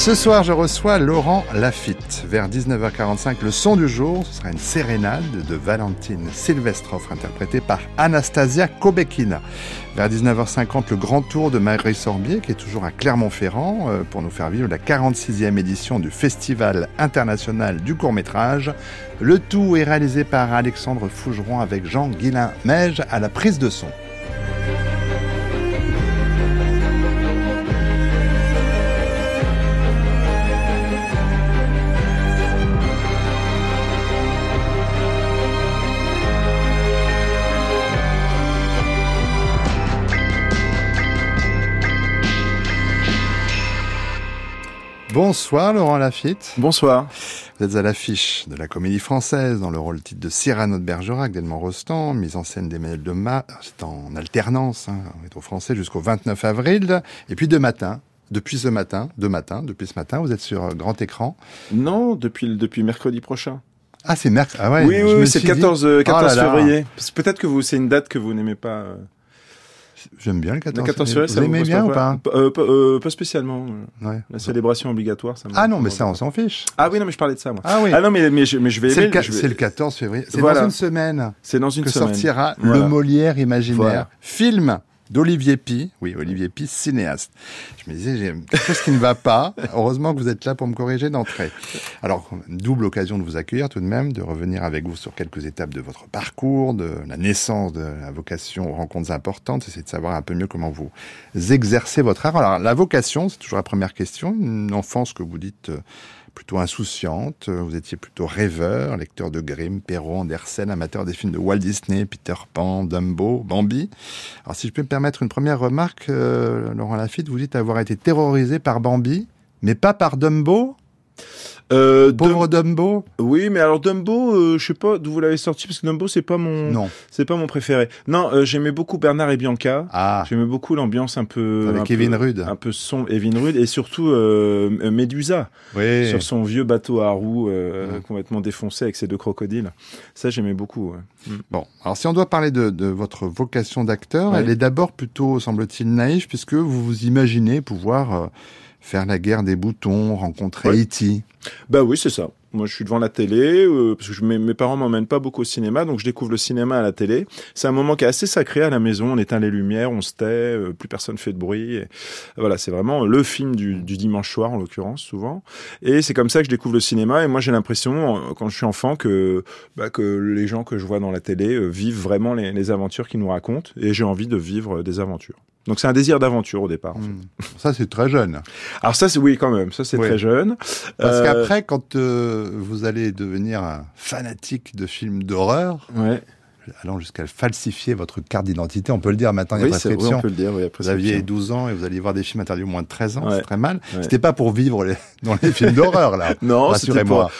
Ce soir, je reçois Laurent Lafitte. Vers 19h45, le son du jour, ce sera une sérénade de Valentine Silvestrov, interprétée par Anastasia Kobekina. Vers 19h50, le grand tour de Marie Sorbier, qui est toujours à Clermont-Ferrand, euh, pour nous faire vivre la 46e édition du Festival international du court-métrage. Le tout est réalisé par Alexandre Fougeron avec Jean Guillain-Meige à la prise de son. Bonsoir Laurent Lafitte. Bonsoir. Vous êtes à l'affiche de la comédie française dans le rôle titre de Cyrano de Bergerac d'Edmond Rostand, mise en scène d'Emmanuel Demas. C'est en alternance, hein, on est au français jusqu'au 29 avril. Et puis de matin, depuis ce matin, de matin, depuis ce matin, vous êtes sur grand écran. Non, depuis, depuis mercredi prochain. Ah, c'est mercredi. Ah ouais, oui, oui, c'est le 14, 14 février. Peut-être que vous, c'est une date que vous n'aimez pas. Euh. J'aime bien le 14, le 14 février. Vous aimez bien ou pas euh, euh, Pas spécialement. Ouais. La célébration obligatoire, ça Ah non, mais ça, on s'en fiche. Ah oui, non, mais je parlais de ça, moi. Ah oui. Ah non, mais, mais, je, mais je vais C'est aimer. le, le 14 février. C'est dans une semaine. C'est dans une que semaine. sortira Voilà. Le Molière imaginaire. Voilà. Film d'Olivier Pi. Oui, Olivier Pi, cinéaste. Je me disais, j'ai quelque chose qui ne va pas. Heureusement que vous êtes là pour me corriger d'entrée. Alors, double occasion de vous accueillir tout de même, de revenir avec vous sur quelques étapes de votre parcours, de la naissance de la vocation aux rencontres importantes, essayer de savoir un peu mieux comment vous exercez votre art. Alors, la vocation, c'est toujours la première question. Une enfance que vous dites euh, plutôt insouciante. Euh, Vous étiez plutôt rêveur, lecteur de Grimm, Perrault, Andersen, amateur des films de Walt Disney, Peter Pan, Dumbo, Bambi. Alors si je peux me permettre une première remarque, euh, Laurent Lafitte, vous dites avoir été terrorisé par Bambi, mais pas par Dumbo Euh, Pauvre Dumbo Dum- Oui, mais alors Dumbo, euh, je sais pas d'où vous l'avez sorti parce que Dumbo c'est pas mon, Non. c'est pas mon préféré. Non, euh, j'aimais beaucoup Bernard et Bianca. Ah, J'aimais beaucoup l'ambiance un peu avec un Kevin peu, un peu sombre, Evin Rudd et surtout euh, Médusa Oui. sur son vieux bateau à roues Mm. complètement défoncé avec ses deux crocodiles. Ça j'aimais beaucoup. ouais. Bon, alors si on doit parler de, de votre vocation d'acteur, Ouais. elle est d'abord plutôt, semble-t-il, naïve, puisque vous vous imaginez pouvoir faire la guerre des boutons, rencontrer Ouais. E.T. Bah oui, c'est ça. Moi, je suis devant la télé euh, parce que je, mes, mes parents m'emmènent pas beaucoup au cinéma, donc je découvre le cinéma à la télé. C'est un moment qui est assez sacré à la maison. On éteint les lumières, on se tait, euh, plus personne fait de bruit. Et voilà, c'est vraiment le film du, du dimanche soir en l'occurrence souvent. Et c'est comme ça que je découvre le cinéma. Et moi, j'ai l'impression quand je suis enfant que bah, que les gens que je vois dans la télé euh, vivent vraiment les, les aventures qu'ils nous racontent. Et j'ai envie de vivre des aventures. Donc c'est un désir d'aventure au départ. en fait. Hmm. Ça, c'est très jeune. Alors ça, c'est oui quand même. Ça, c'est Oui. très jeune. Parce Euh, qu'après, quand euh, vous allez devenir un fanatique de films d'horreur, Ouais. allant jusqu'à falsifier votre carte d'identité, on peut le dire maintenant, il y a Oui, prescription. on peut le dire. Oui, vous aviez 12 ans et vous alliez voir des films interdits au moins de 13 ans, Ouais. c'est très mal. Ouais. C'était pas pour vivre les- dans les films d'horreur, là. Non, Rassurez-moi. pas.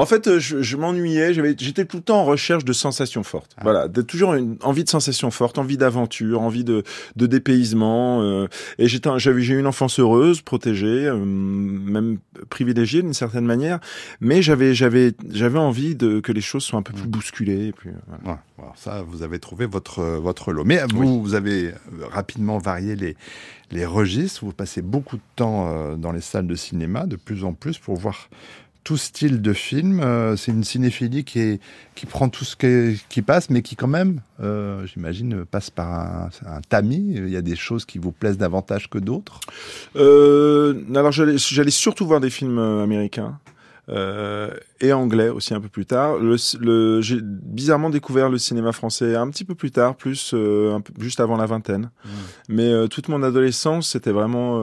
En fait, euh, je, je m'ennuyais. J'étais tout le temps en recherche de sensations fortes. Ah. Voilà, de, toujours une envie de sensations fortes, envie d'aventure, envie de, de dépaysement. euh, et j'étais, un- j'avais, j'ai eu une enfance heureuse, protégée, euh, même privilégiée d'une certaine manière. Mais j'avais, j'avais, j'avais envie de que les choses soient un peu plus Mm. bousculées. Et puis, voilà. Ouais, alors ça, vous avez trouvé votre, votre lot. Mais vous, vous avez rapidement varié les, les registres. Vous passez beaucoup de temps dans les salles de cinéma, de plus en plus, pour voir tout style de film. Euh, c'est une cinéphilie qui, est, qui prend tout ce qui, qui passe, mais qui quand même, euh, j'imagine, passe par un, un tamis. Il y a des choses qui vous plaisent davantage que d'autres. Euh, alors j'allais, surtout voir des films américains. euh, et anglais aussi un peu plus tard. Le, le j'ai bizarrement découvert le cinéma français un petit peu plus tard, plus euh, un peu, juste avant la vingtaine. Mmh. Mais euh, toute mon adolescence, c'était vraiment,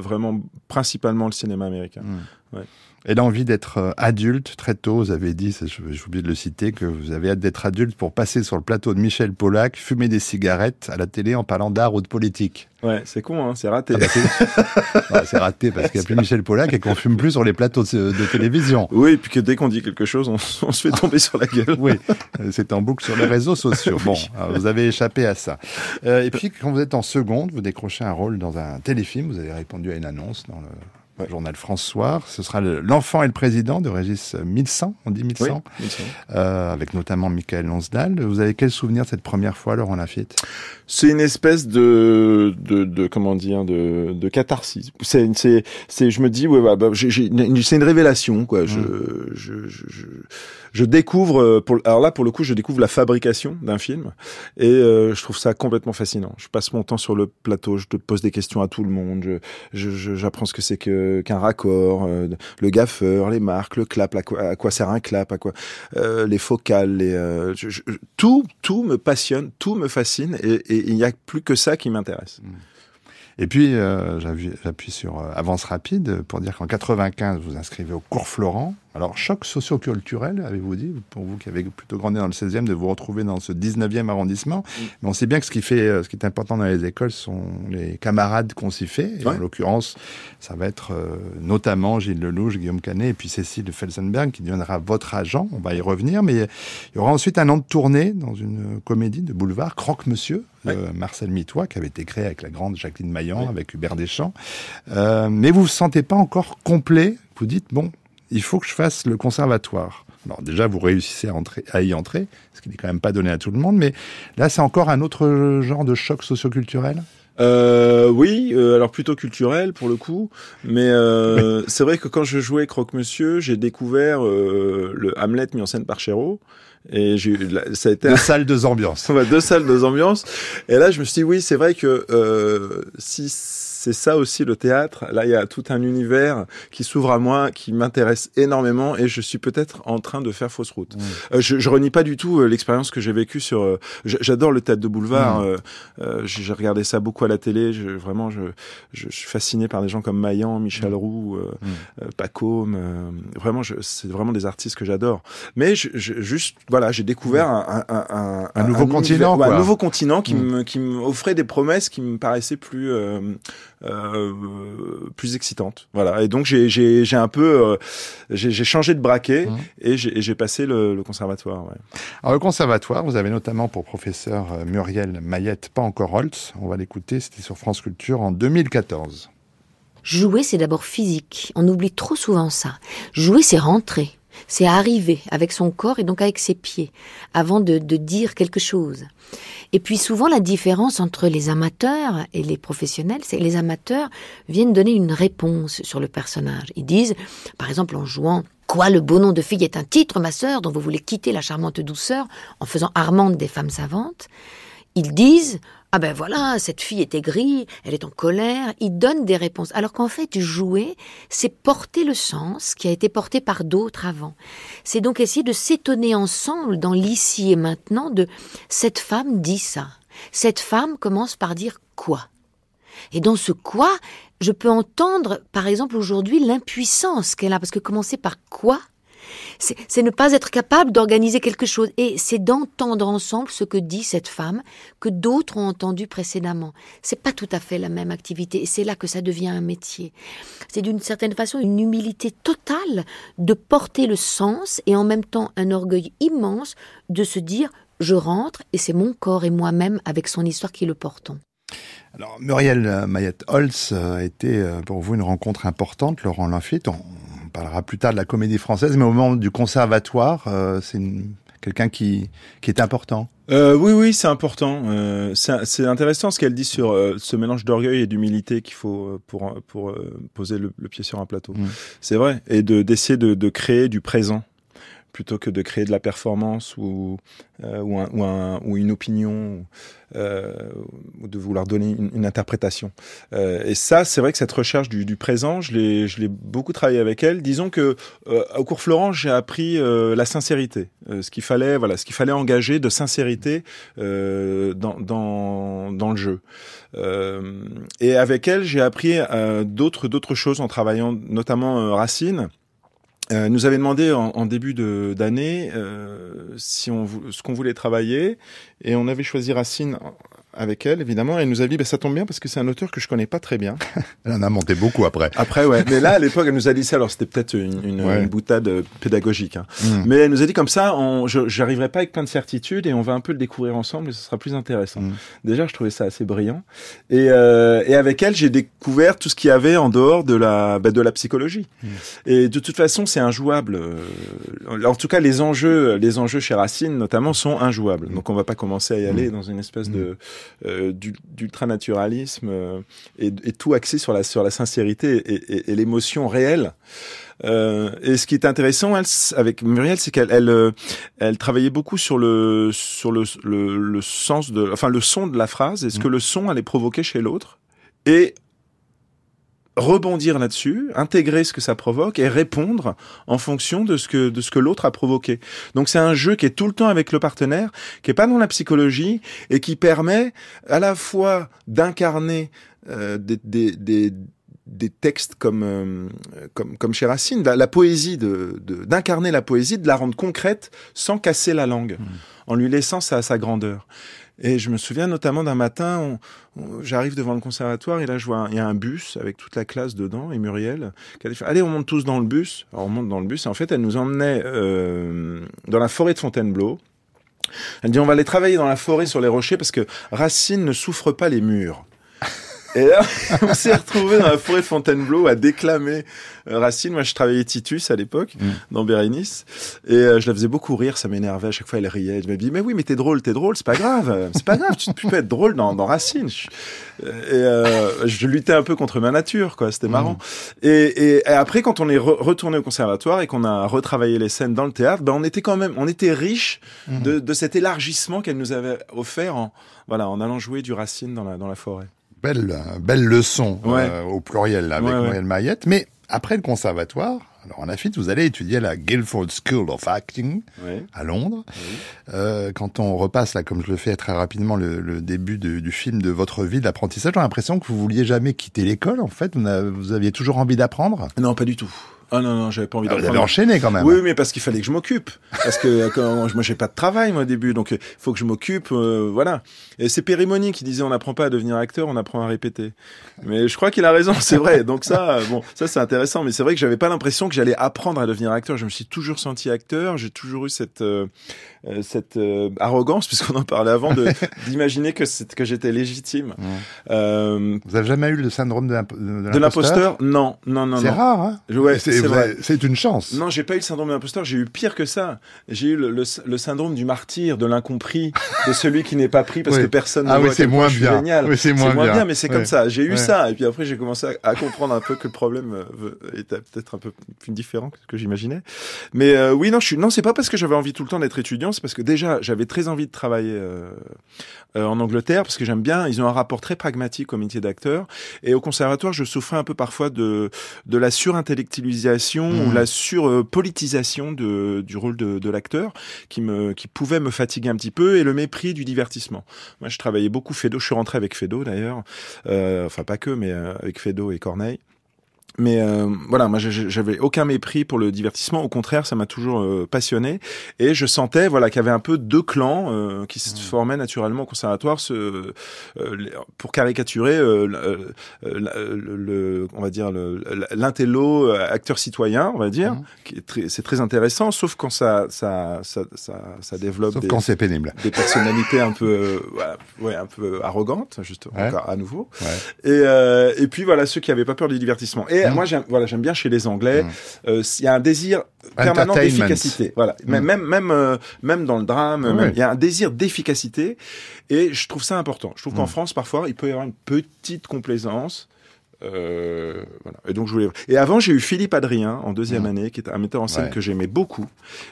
vraiment principalement le cinéma américain. Mmh. Ouais. Et l'envie d'être euh, adulte très tôt, vous avez dit, j'ai oublié de le citer, que vous avez hâte d'être adulte pour passer sur le plateau de Michel Pollack, fumer des cigarettes à la télé en parlant d'art ou de politique. Ouais, c'est con, hein, c'est raté. Ah bah, c'est raté parce qu'il n'y a plus Michel Pollack et qu'on fume plus sur les plateaux de, de télévision. Oui, et puis que dès qu'on dit quelque chose, on, on se fait tomber sur la gueule. Oui, euh, c'est en boucle sur les réseaux sociaux. Bon, alors, vous avez échappé à ça. Euh, et puis, quand vous êtes en seconde, vous décrochez un rôle dans un téléfilm. Vous avez répondu à une annonce dans le journal France Soir. Ce sera le- L'enfant et le président de Régis 1100, on dit 1100, Oui, il me semble. euh, avec notamment Michael Lonsdal. Vous avez quel souvenir de cette première fois, Laurent Lafitte? C'est une espèce de, de, de comment dire, de, de catharsis. C'est, c'est, c'est, je me dis, ouais, bah, bah, j'ai, j'ai une- c'est une révélation, quoi. Je, je, je, je, je découvre, euh, pour, alors là, pour le coup, je découvre la fabrication d'un film, et euh, je trouve ça complètement fascinant. Je passe mon temps sur le plateau, je te pose des questions à tout le monde, je, je, je- j'apprends ce que c'est que, qu'un raccord, euh, le gaffeur, les marques, le clap, à quoi, sert un clap, à quoi, euh, les focales, euh, tout, tout me passionne, tout me fascine, et, il n'y a plus que ça qui m'intéresse. Et puis, euh, j'appuie sur euh, Avance Rapide pour dire qu'en 95, vous inscrivez au cours Florent. Alors, choc socioculturel, avez-vous dit, pour vous qui avez plutôt grandi dans le 16e, de vous retrouver dans ce 19e arrondissement. Mais on sait bien que ce qui, fait, euh, ce qui est important dans les écoles sont les camarades qu'on s'y fait. Et. En l'occurrence, ça va être euh, notamment Gilles Lelouch, Guillaume Canet et puis Cécile Felsenberg qui deviendra votre agent. On va y revenir. Mais il y aura ensuite un an de tournée dans une comédie de boulevard, Croque-Monsieur, Ouais. euh, Marcel Mitois, qui avait été créé avec la grande Jacqueline Maillan, Oui. avec Hubert Deschamps. Euh, mais vous vous sentez pas encore complet. Vous dites, bon, il faut que je fasse le conservatoire. Alors déjà, vous réussissez à, entrer, à y entrer, ce qui n'est quand même pas donné à tout le monde, mais là, c'est encore un autre genre de choc socioculturel? Euh, oui, euh, alors plutôt culturel pour le coup, mais euh, c'est vrai que quand je jouais Croque-Monsieur, j'ai découvert euh, le Hamlet mis en scène par Chéreau, et j'ai ça a été Deux salles, deux ambiances. Deux salles, deux ambiances. Et là, je me suis dit, oui, c'est vrai que euh, si c'est ça aussi le théâtre, là, il y a tout un univers qui s'ouvre à moi, qui m'intéresse énormément, et je suis peut-être en train de faire fausse route. Euh, je, je renie pas du tout euh, l'expérience que j'ai vécue sur. euh, J'adore le théâtre de boulevard. Mm. euh, euh, j'ai regardé ça beaucoup à la télé. Je, vraiment, je, je, suis fasciné par des gens comme Maillan, Michel Roux, euh, Mm. Pacôme. euh, vraiment, c'est vraiment des artistes que j'adore. Mais je, juste, voilà, j'ai découvert un, un, un, Un nouveau continent, univers- quoi. un nouveau continent qui Mm. me qui m'offrait des promesses qui me paraissaient plus euh, plus excitantes. Voilà. Et donc j'ai j'ai j'ai un peu euh, j'ai j'ai changé de braquet Mm. et j'ai passé le, le conservatoire. Ouais. Alors, le conservatoire, vous avez notamment pour professeur euh, Muriel Mayette, pas encore Holtz. On va l'écouter, c'était sur France Culture en 2014. Jouer, c'est d'abord physique. On oublie trop souvent ça. Jouer, c'est rentrer. C'est arriver avec son corps et donc avec ses pieds avant de, de dire quelque chose. Et puis souvent la différence entre les amateurs et les professionnels, c'est que les amateurs viennent donner une réponse sur le personnage. Ils disent, par exemple en jouant Quoi, le beau nom de fille est un titre, ma sœur, dont vous voulez quitter la charmante douceur en faisant Armande des femmes savantes? Ils disent ah ben voilà cette fille est aigrie, elle est en colère. Ils donnent des réponses alors qu'en fait jouer c'est porter le sens qui a été porté par d'autres avant. C'est donc essayer de s'étonner ensemble dans l'ici et maintenant de cette femme dit ça. Cette femme commence par dire quoi? Et dans ce quoi, je peux entendre, par exemple, aujourd'hui, l'impuissance qu'elle a. Parce que commencer par quoi, c'est ne pas être capable d'organiser quelque chose. Et c'est d'entendre ensemble ce que dit cette femme que d'autres ont entendu précédemment. C'est pas tout à fait la même activité. Et c'est là que ça devient un métier. C'est d'une certaine façon une humilité totale de porter le sens et en même temps un orgueil immense de se dire je rentre et c'est mon corps et moi-même avec son histoire qui le portons. Alors, Muriel Mayette-Holtz euh, a été euh, pour vous une rencontre importante, Laurent Lafitte. Parlera plus tard de la comédie française, mais au moment du conservatoire, euh, c'est quelqu'un qui, qui est important. Euh, oui, oui, c'est important. Euh, c'est intéressant ce qu'elle dit sur euh, ce mélange d'orgueil et d'humilité qu'il faut pour pour poser le, le pied sur un plateau. Mm. C'est vrai, et de d'essayer de, de créer du présent plutôt que de créer de la performance ou euh, ou, un, ou, un, ou, une opinion euh, ou de vouloir donner une, interprétation. Euh, et ça, c'est vrai que cette recherche du, présent, je l'ai, beaucoup travaillé avec elle. Disons que au cours Florent, j'ai appris la sincérité, ce qu'il fallait, voilà, ce qu'il fallait engager de sincérité dans, dans, dans le jeu. et avec elle, j'ai appris d'autres d'autres choses en travaillant, notamment Racine. Euh, nous avait demandé en, en début d'année euh, si on ce qu'on voulait travailler et on avait choisi Racine avec elle, évidemment. Et elle nous a dit, bah, ça tombe bien parce que c'est un auteur que je connais pas très bien. elle en a monté beaucoup après. Après, ouais. Mais là, à l'époque, elle nous a dit ça. Alors, c'était peut-être une, une, ouais. une, boutade euh, pédagogique. Hein. Mm. Mais elle nous a dit comme ça, on, j'arriverai pas avec plein de certitudes et on va un peu le découvrir ensemble et ce sera plus intéressant. Mm. Déjà, je trouvais ça assez brillant. Et, euh, et avec elle, j'ai découvert tout ce qu'il y avait en dehors de la, bah, de la psychologie. Mm. Et de toute façon, c'est injouable. Euh, en tout cas, les enjeux, les enjeux chez Racine, notamment, sont injouables. Donc, on va pas commencer à y aller dans une espèce de euh, d'ultranaturalisme euh, et, et, tout axé sur la, sur la sincérité et, et, et l'émotion réelle. Euh, et ce qui est intéressant elle, avec Muriel, c'est qu'elle elle, euh, elle, travaillait beaucoup sur le sur le, le, le, sens de, enfin le son de la phrase et ce mmh. que le son allait provoquer chez l'autre. Et rebondir là-dessus, intégrer ce que ça provoque et répondre en fonction de ce que de ce que l'autre a provoqué. Donc c'est un jeu qui est tout le temps avec le partenaire, qui est pas dans la psychologie et qui permet à la fois d'incarner euh, des, des, des des textes comme euh, comme comme chez Racine, la, la poésie de d'incarner la poésie, de la rendre concrète sans casser la langue, mmh. en lui laissant sa, sa grandeur. Et je me souviens notamment d'un matin, j'arrive devant le conservatoire et là je vois il y a un bus avec toute la classe dedans et Muriel qui a dit allez on monte tous dans le bus. Alors on monte dans le bus et en fait elle nous emmenait euh, dans la forêt de Fontainebleau. Elle dit on va aller travailler dans la forêt sur les rochers parce que Racine ne souffre pas les murs. Et là, on s'est retrouvé dans la forêt de Fontainebleau à déclamer euh, Racine. Moi, je travaillais Titus à l'époque, mmh. dans Bérénice. Et euh, je la faisais beaucoup rire, ça m'énervait. À chaque fois, elle riait. Je me dis, mais oui, mais t'es drôle, t'es drôle, c'est pas grave. C'est pas grave, tu, peux être drôle dans, dans Racine. Et euh, je luttais un peu contre ma nature, quoi. C'était marrant. Mmh. Et, et, et, après, quand on est re retourné au conservatoire et qu'on a retravaillé les scènes dans le théâtre, ben, on était quand même, on était riche mmh. de, de cet élargissement qu'elle nous avait offert en, voilà, en allant jouer du Racine dans la, dans la forêt belle, belle leçon ouais. euh, au pluriel avec ouais, Muriel Mayette. Mais après le conservatoire, alors en Afite, vous allez étudier à la Guildford School of Acting à Londres. Euh, quand on repasse là, comme je le fais très rapidement, le, le début de, du film de votre vie d'apprentissage, j'ai l'impression que vous vouliez jamais quitter l'école. En fait, vous, vous aviez toujours envie d'apprendre? Non, pas du tout. Ah non, non, j'avais pas envie ah, avez enchaîné quand même. Oui, mais parce qu'il fallait que je m'occupe. Parce que quand, moi, j'ai pas de travail, moi, au début. Donc, il faut que je m'occupe, euh, voilà. Et c'est Périmoni qui disait, on n'apprend pas à devenir acteur, on apprend à répéter. Mais je crois qu'il a raison, c'est vrai. Donc ça, bon, ça, c'est intéressant. Mais c'est vrai que j'avais pas l'impression que j'allais apprendre à devenir acteur. Je me suis toujours senti acteur. J'ai toujours eu cette, euh, cette euh, arrogance, puisqu'on en parlait avant, d'imaginer que, que j'étais légitime. Euh, Vous avez jamais eu le syndrome de l'imposteur? Non, non, non. C'est rare, hein Ouais, c'est une chance. Non, j'ai pas eu le syndrome de l'imposteur. J'ai eu pire que ça. J'ai eu le, le, le, syndrome du martyr, de l'incompris, de celui qui n'est pas pris parce oui. que personne ah ne oui, voit c'est moins bien. génial. Oui, c'est moins, moins bien. bien. mais c'est comme ça. J'ai eu ça. Et puis après, j'ai commencé à, à, comprendre un peu que le problème euh, était peut-être un peu plus différent que ce que j'imaginais. Mais euh, oui, non, je suis, non, c'est pas parce que j'avais envie tout le temps d'être étudiant, c'est parce que déjà, j'avais très envie de travailler euh, euh, en Angleterre parce que j'aime bien. Ils ont un rapport très pragmatique au métier d'acteur. Et au conservatoire, je souffrais un peu parfois de de la surintellectualisation mmh. ou la surpolitisation de du rôle de, de l'acteur qui me qui pouvait me fatiguer un petit peu et le mépris du divertissement. Moi, je travaillais beaucoup Fedo. Je suis rentré avec Fedo d'ailleurs. Euh, enfin, pas que, mais euh, avec Fedo et Corneille. Mais euh, voilà, moi j'avais aucun mépris pour le divertissement. Au contraire, ça m'a toujours euh, passionné. Et je sentais voilà qu'il y avait un peu deux clans euh, qui se formaient naturellement au conservatoire, ce, euh, pour caricaturer euh, le, le, on va dire l'intello acteur citoyen, on va dire. Mmh. C'est très intéressant, sauf quand ça ça ça ça, ça développe sauf des, quand c'est pénible. des personnalités un peu ouais un peu arrogantes, juste ouais. encore à nouveau. Ouais. Et et puis voilà ceux qui avaient pas peur du divertissement. Et mmh. moi j'aime voilà j'aime bien chez les Anglais mmh. euh, il y a un désir permanent d'efficacité voilà mmh. même même même euh, même dans le drame il y a un désir d'efficacité et je trouve ça important je trouve qu'en France parfois il peut y avoir une petite complaisance Euh, voilà. Et donc je voulais. Et avant, j'ai eu Philippe Adrien en deuxième Mmh. année, qui est un metteur en scène Ouais. que j'aimais beaucoup,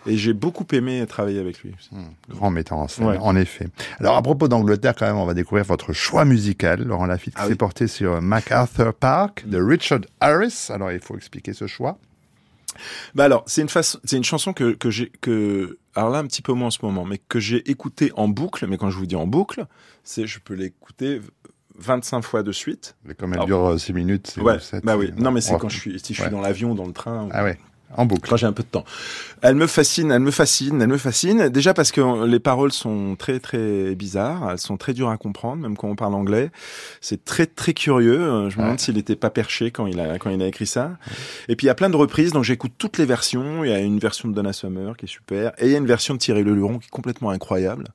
et j'ai beaucoup aimé travailler avec lui. Hmm, Grand metteur en scène, Ouais. en effet. Alors, à propos d'Angleterre, quand même, on va découvrir votre choix musical, Laurent Lafitte, qui Ah s'est oui. porté sur MacArthur Park de Richard Harris. Alors, il faut expliquer ce choix. Bah alors, c'est une façon, c'est une chanson que que j'ai que alors là un petit peu moins en ce moment, mais que j'ai écoutée en boucle. Mais quand je vous dis en boucle, c'est je peux l'écouter 25 fois de suite. Mais comme elle Alors- dure 6 minutes, c'est Ouais, ou sept, bah oui. Non, mais c'est quand je suis si je suis Ouais. dans l'avion, dans le train. Ah ouais, en boucle. quand j'ai un peu de temps. Elle me fascine, elle me fascine, elle me fascine. Déjà parce que les paroles sont très très bizarres, elles sont très dures à comprendre, même quand on parle anglais. C'est très très curieux. Euh, Je me Ouais. demande s'il n'était pas perché quand il a quand il a écrit ça. Et puis il y a plein de reprises, donc j'écoute toutes les versions. Il y a une version de Donna Summer qui est super, et il y a une version de Thierry Leluron qui est complètement incroyable.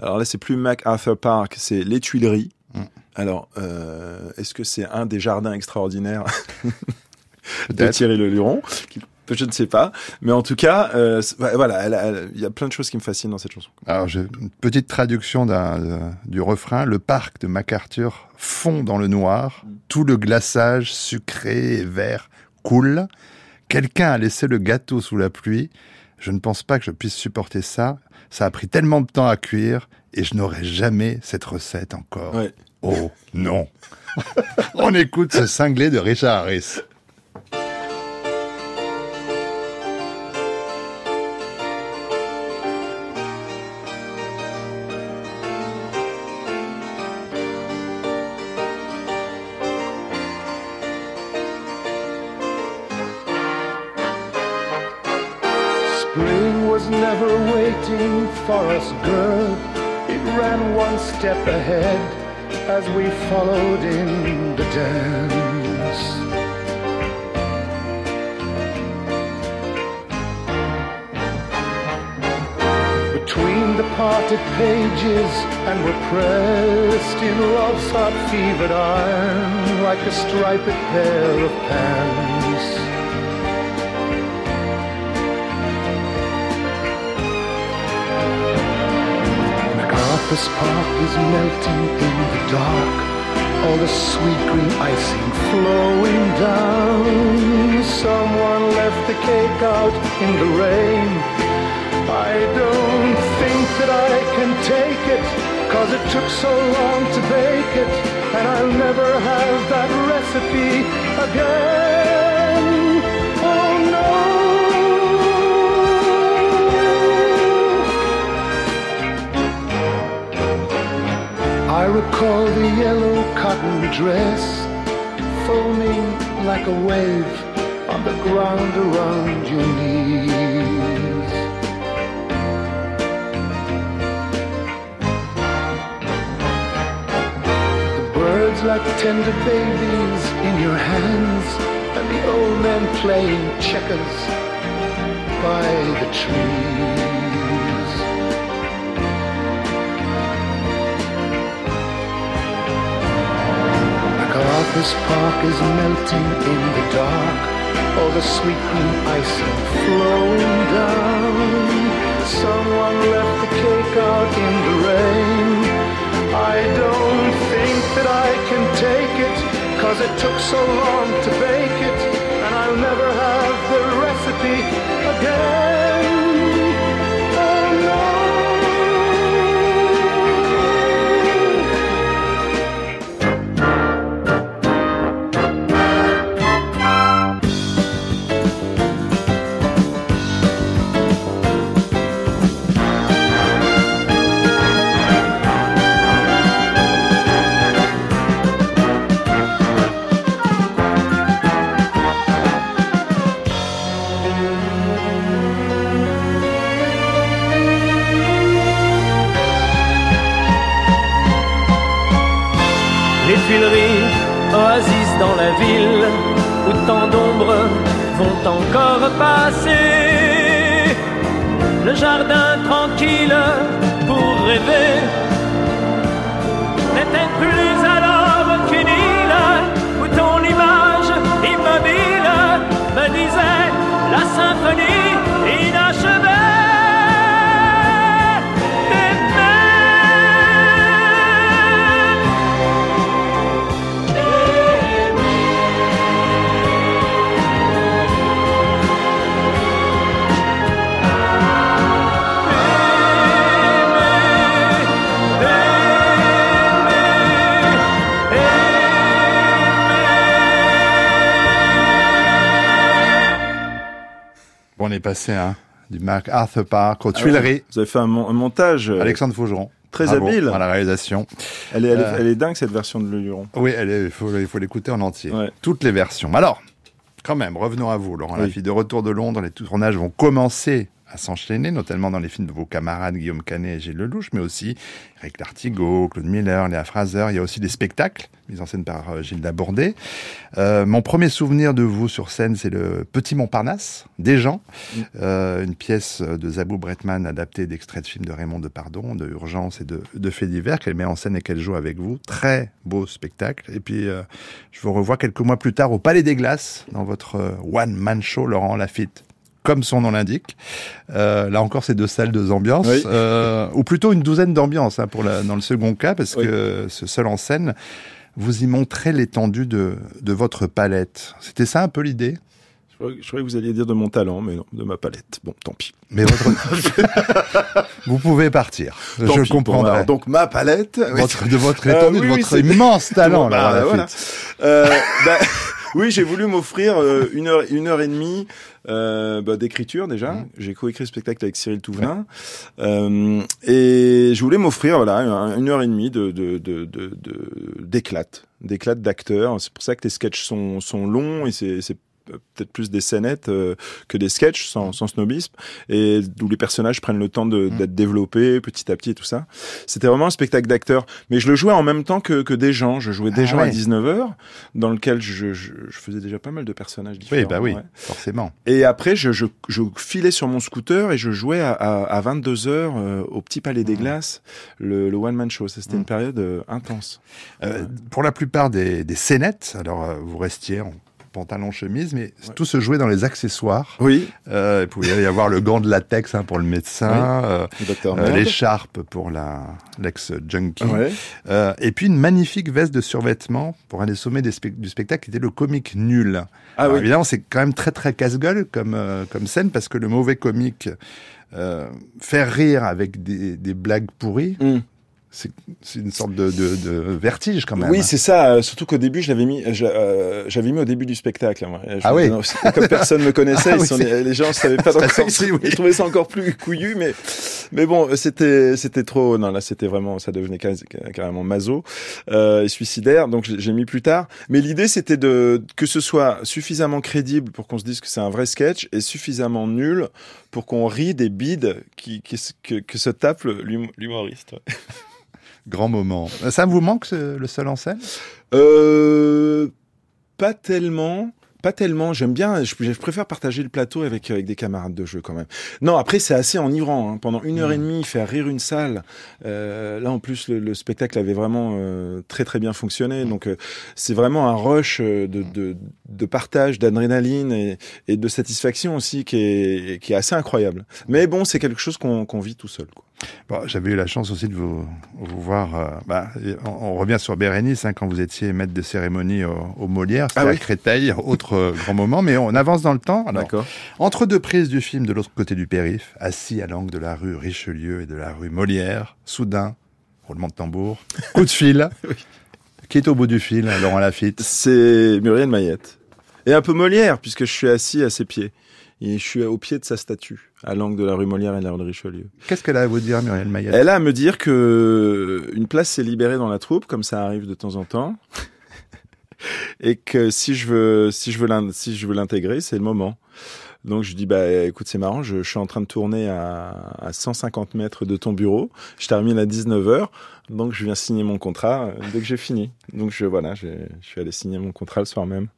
Alors là, c'est plus MacArthur Park, c'est les Tuileries. Mm. Alors, euh, est-ce que c'est un des jardins extraordinaires de. Thierry Leluron qui- je ne sais pas, mais en tout cas, euh, voilà, il y a plein de choses qui me fascinent dans cette chanson. Alors, j'ai une petite traduction euh, du refrain. Le parc de MacArthur fond dans le noir. Tout le glaçage sucré et vert coule. Quelqu'un a laissé le gâteau sous la pluie. Je ne pense pas que je puisse supporter ça. Ça a pris tellement de temps à cuire et je n'aurai jamais cette recette encore. Ouais. Oh non. On écoute ce cinglé de Richard Harris. Never waiting for us, girl. It ran one step ahead as we followed in the dance. Between the parted pages, and we're pressed in love's hot fevered iron like a striped pair of pants. MacArthur's Park is melting in the dark. All the sweet green icing flowing down. Someone left the cake out in the rain. I don't think that I can take it, cause it took so long to bake it, and I'll never have that recipe again. I recall the yellow cotton dress foaming like a wave on the ground around your knees. The birds like tender babies in your hands, and the old men playing checkers by the trees. MacArthur's Park is melting in the dark. All the sweet green icing flowing down. Someone left the cake out in the rain. I don't think that I can take it, cause it took so long to bake it, encore passer. Est passé hein, du Marc Arthur Park aux Tuileries. Vous avez fait un, mon- un montage euh, Alexandre Faugeron. très Bravo habile. À la réalisation. Elle est, elle, est, Euh, elle est dingue cette version de Le Luron. Oui, elle est- il faut, l'écouter en entier. Ouais. Toutes les versions. Alors, quand même, revenons à vous, Laurent Oui. Lafitte. De retour de Londres, les tournages vont commencer à s'enchaîner, notamment dans les films de vos camarades Guillaume Canet et Gilles Lelouch, mais aussi Eric Lartigot, Claude Miller, Léa Fraser. Il y a aussi des spectacles mis en scène par euh, Gilles Labordé. Euh, mon premier souvenir de vous sur scène, c'est le Petit Montparnasse, des gens, euh, une pièce de Zabou Bretman adaptée d'extraits de films de Raymond Depardon, de Urgence et de, Faits divers qu'elle met en scène et qu'elle joue avec vous. Très beau spectacle. Et puis, je vous revois quelques mois plus tard au Palais des Glaces, dans votre one-man show, Laurent Lafitte. Comme son nom l'indique. Euh, là encore, c'est deux salles, deux ambiances. Oui. Euh, ou plutôt une douzaine d'ambiances hein, pour la, dans le second cas, parce Oui. que ce seul en scène, vous y montrez l'étendue de, de votre palette. C'était ça un peu l'idée? Je croyais, que vous alliez dire de mon talent, mais non, de ma palette. Bon, tant pis. Mais votre... vous pouvez partir. Tant je pis. Bon, comprendrai. alors, donc ma palette. Votre- de votre Euh, étendue, oui, de votre immense talent. Bon, bah, voilà. Euh, bah, oui, j'ai voulu m'offrir euh, une heure, une heure et demie euh, bah, d'écriture déjà. Mhm. J'ai coécrit le spectacle avec Cyril Touvenin euh, et je voulais m'offrir voilà un- une heure et demie de de de de- d'éclate, d'éclate d'acteurs. C'est pour ça que les sketchs sont sont longs et c'est c'est peut-être plus des scénettes euh, que des sketchs sans, sans snobisme et d'où les personnages prennent le temps Mhm. d'être développés petit à petit et tout ça. C'était vraiment un spectacle d'acteurs, mais je le jouais en même temps que, que des gens. Je jouais des Ah gens à ouais. 19h, dans lequel je, je, je faisais déjà pas mal de personnages différents. Oui, bah oui, ouais. forcément. Et après, je, filais sur mon scooter et je jouais à, à, à 22h au Petit Palais des Glaces, le, le One Man Show. C'était Mhm. une période euh, intense. Euh, pour la plupart des, des scénettes, alors euh, vous restiez en pantalon chemise, mais tout se jouait dans les accessoires. Oui, Euh, il pouvait y avoir le gant de latex hein, pour le médecin, euh, docteur euh, Merde. l'écharpe pour la l'ex-junkie, Ouais. Euh, et puis une magnifique veste de survêtement pour un des sommets des du spectacle qui était le comique nul. Ah Alors, oui. Évidemment, c'est quand même très très casse-gueule comme, euh, comme scène parce que le mauvais comique euh, faire rire avec des, des blagues pourries, Mm. C'est une sorte de, de, de vertige quand même. Oui, c'est ça. euh, surtout qu'au début, je l'avais mis, euh, j'avais mis au début du spectacle. hein, moi. Je- Ah oui. non, Comme personne me connaissait, Ah ils oui, sont- les gens savaient pas. Facile, ils, oui. ils trouvaient ça encore plus couillu, mais mais bon, c'était c'était trop. Non, là, c'était vraiment, ça devenait carrément maso euh, et suicidaire. Donc j'ai mis plus tard. Mais l'idée, c'était de que ce soit suffisamment crédible pour qu'on se dise que c'est un vrai sketch et suffisamment nul pour qu'on rie des bides qui, qui que, que se tape l'humoriste. Grand moment. Ça vous manque ce- le seul en scène? Euh, pas tellement. Pas tellement. J'aime bien. Je, je préfère partager le plateau avec avec des camarades de jeu quand même. Non, après c'est assez enivrant. hein. Pendant une heure et demie, faire rire une salle. Euh, là en plus, le, le spectacle avait vraiment euh, très très bien fonctionné. Donc euh, c'est vraiment un rush euh, de de, de partage, d'adrénaline et, et de satisfaction aussi qui est qui est assez incroyable. Mais bon, c'est quelque chose qu'on qu'on vit tout seul. Quoi. Bon, J'avais eu la chance aussi de vous, vous voir. euh, bah, on, on revient sur Bérénice, hein, quand vous étiez maître de cérémonie au, au Molière, c'était Ah à oui. Créteil, autre euh, grand moment, mais on avance dans le temps. D'accord. entre deux prises du film de l'autre côté du périph', assis à l'angle de la rue Richelieu et de la rue Molière, soudain, roulement de tambour, coup de fil. Qui est au bout du fil, Laurent Lafitte? C'est Muriel Mayette. Et un peu Molière, puisque je suis assis à ses pieds. Et je suis au pied de sa statue, à l'angle de la rue Molière et de la rue Richelieu. Qu'est-ce qu'elle a à vous dire, Muriel Mayette? Elle a à me dire que une place s'est libérée dans la troupe, comme ça arrive de temps en temps. et que si je veux, si je veux si je veux l'intégrer, c'est le moment. Donc je dis bah écoute c'est marrant, je, je suis en train de tourner à, à 150 mètres de ton bureau, je termine à 19h, donc je viens signer mon contrat euh, dès que j'ai fini. Donc je voilà, je suis allé signer mon contrat le soir même.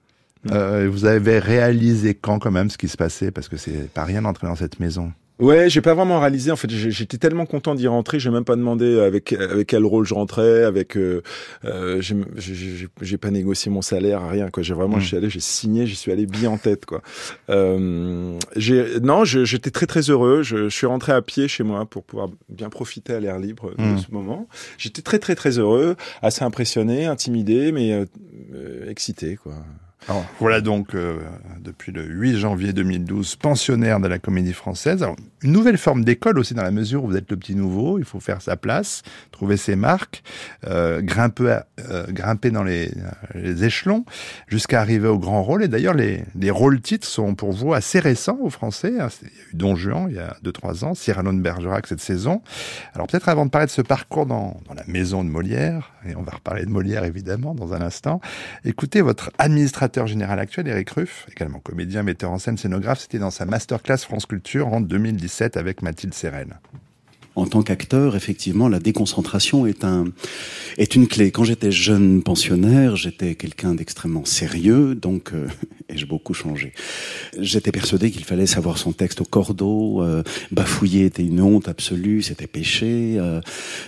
Euh, Vous avez réalisé quand quand même ce qui se passait? Parce que c'est pas rien d'entrer dans cette maison. Ouais, j'ai pas vraiment réalisé. En fait, j'étais tellement content d'y rentrer, j'ai même pas demandé avec avec quel rôle je rentrais, avec euh, euh, j'ai- pas négocié mon salaire, rien quoi. J'ai vraiment, Mm. je suis allé, j'ai signé, j'y suis allé bien en tête quoi. Euh, j'ai non, j'étais très très heureux. Je, je suis rentré à pied chez moi pour pouvoir bien profiter à l'air libre de Mm. ce moment. J'étais très très très heureux, assez impressionné, intimidé, mais euh, excité quoi. Alors, voilà donc, euh, depuis le 8 janvier 2012, pensionnaire de la Comédie Française. Alors, une nouvelle forme d'école aussi dans la mesure où vous êtes le petit nouveau, il faut faire sa place, trouver ses marques, euh, grimper, euh, grimper dans les, les échelons jusqu'à arriver au grand rôle. Et d'ailleurs, les, les rôles titres sont pour vous assez récents aux Français. hein. Il y a eu Don Juan il y a 2-3 ans, Cyrano de Bergerac cette saison. Alors peut-être avant de parler de ce parcours dans, dans la maison de Molière, et on va reparler de Molière évidemment dans un instant, écoutez votre administrateur général actuel, Eric Ruff, également comédien, metteur en scène, scénographe, c'était dans sa masterclass France Culture en 2017 avec Mathilde Sérel. En tant qu'acteur, effectivement, la déconcentration est un est une clé. Quand j'étais jeune pensionnaire, j'étais quelqu'un d'extrêmement sérieux, donc euh, j'ai beaucoup changé. J'étais persuadé qu'il fallait savoir son texte au cordeau. euh, bafouiller était une honte absolue, c'était péché. euh,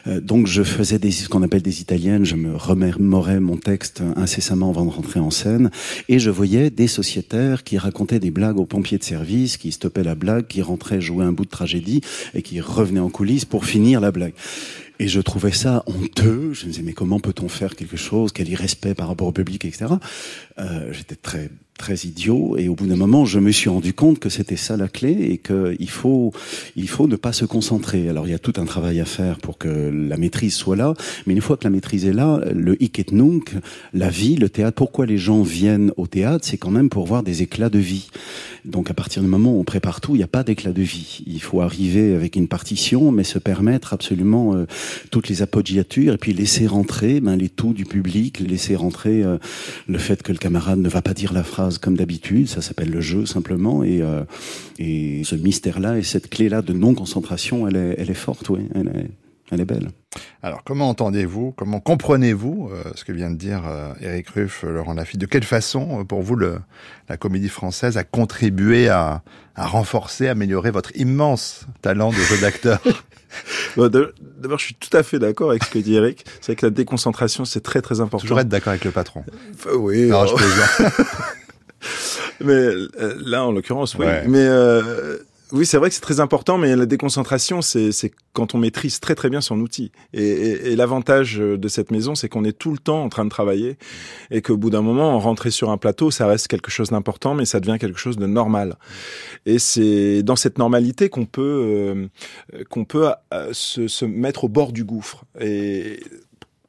euh, donc je faisais des ce qu'on appelle des italiennes. Je me remémorais mon texte incessamment avant de rentrer en scène, et je voyais des sociétaires qui racontaient des blagues aux pompiers de service, qui stoppaient la blague, qui rentraient jouer un bout de tragédie et qui revenaient en coulisses pour finir la blague. Et je trouvais ça honteux. Je me disais, mais comment peut-on faire quelque chose Quel irrespect par rapport au public, etc. Euh, J'étais très très idiot et au bout d'un moment je me suis rendu compte que c'était ça la clé et que il faut il faut ne pas se concentrer. Alors il y a tout un travail à faire pour que la maîtrise soit là mais une fois que la maîtrise est là le hic et nunc la vie le théâtre pourquoi les gens viennent au théâtre c'est quand même pour voir des éclats de vie. Donc à partir du moment où on prépare tout il n'y a pas d'éclat de vie. Il faut arriver avec une partition mais se permettre absolument euh, toutes les appoggiatures et puis laisser rentrer ben, les tout du public laisser rentrer euh, le fait que le camarade ne va pas dire la phrase comme d'habitude, ça s'appelle le jeu simplement, et, euh, et ce mystère-là et cette clé-là de non-concentration, elle est, elle est forte, oui, elle est, elle est belle. Alors, comment entendez-vous, comment comprenez-vous euh, ce que vient de dire euh, Éric Ruff, Laurent Lafitte De quelle façon, pour vous, le, la comédie française a contribué à, à renforcer, améliorer votre immense talent de jeu d'acteur? Bon, D'abord, je suis tout à fait d'accord avec ce que dit Eric. C'est vrai que la déconcentration, c'est très très important. Toujours être d'accord avec le patron. Enfin, oui. Non, euh, je plaisante. Mais euh, là, en l'occurrence, oui. Ouais. Mais euh, oui, c'est vrai que c'est très important, mais la déconcentration, c'est c'est quand on maîtrise très très bien son outil. Et, et- et l'avantage de cette maison, c'est qu'on est tout le temps en train de travailler et qu'au bout d'un moment, rentrer sur un plateau, ça reste quelque chose d'important, mais ça devient quelque chose de normal. Et c'est dans cette normalité qu'on peut euh, qu'on peut euh, se, se mettre au bord du gouffre. Et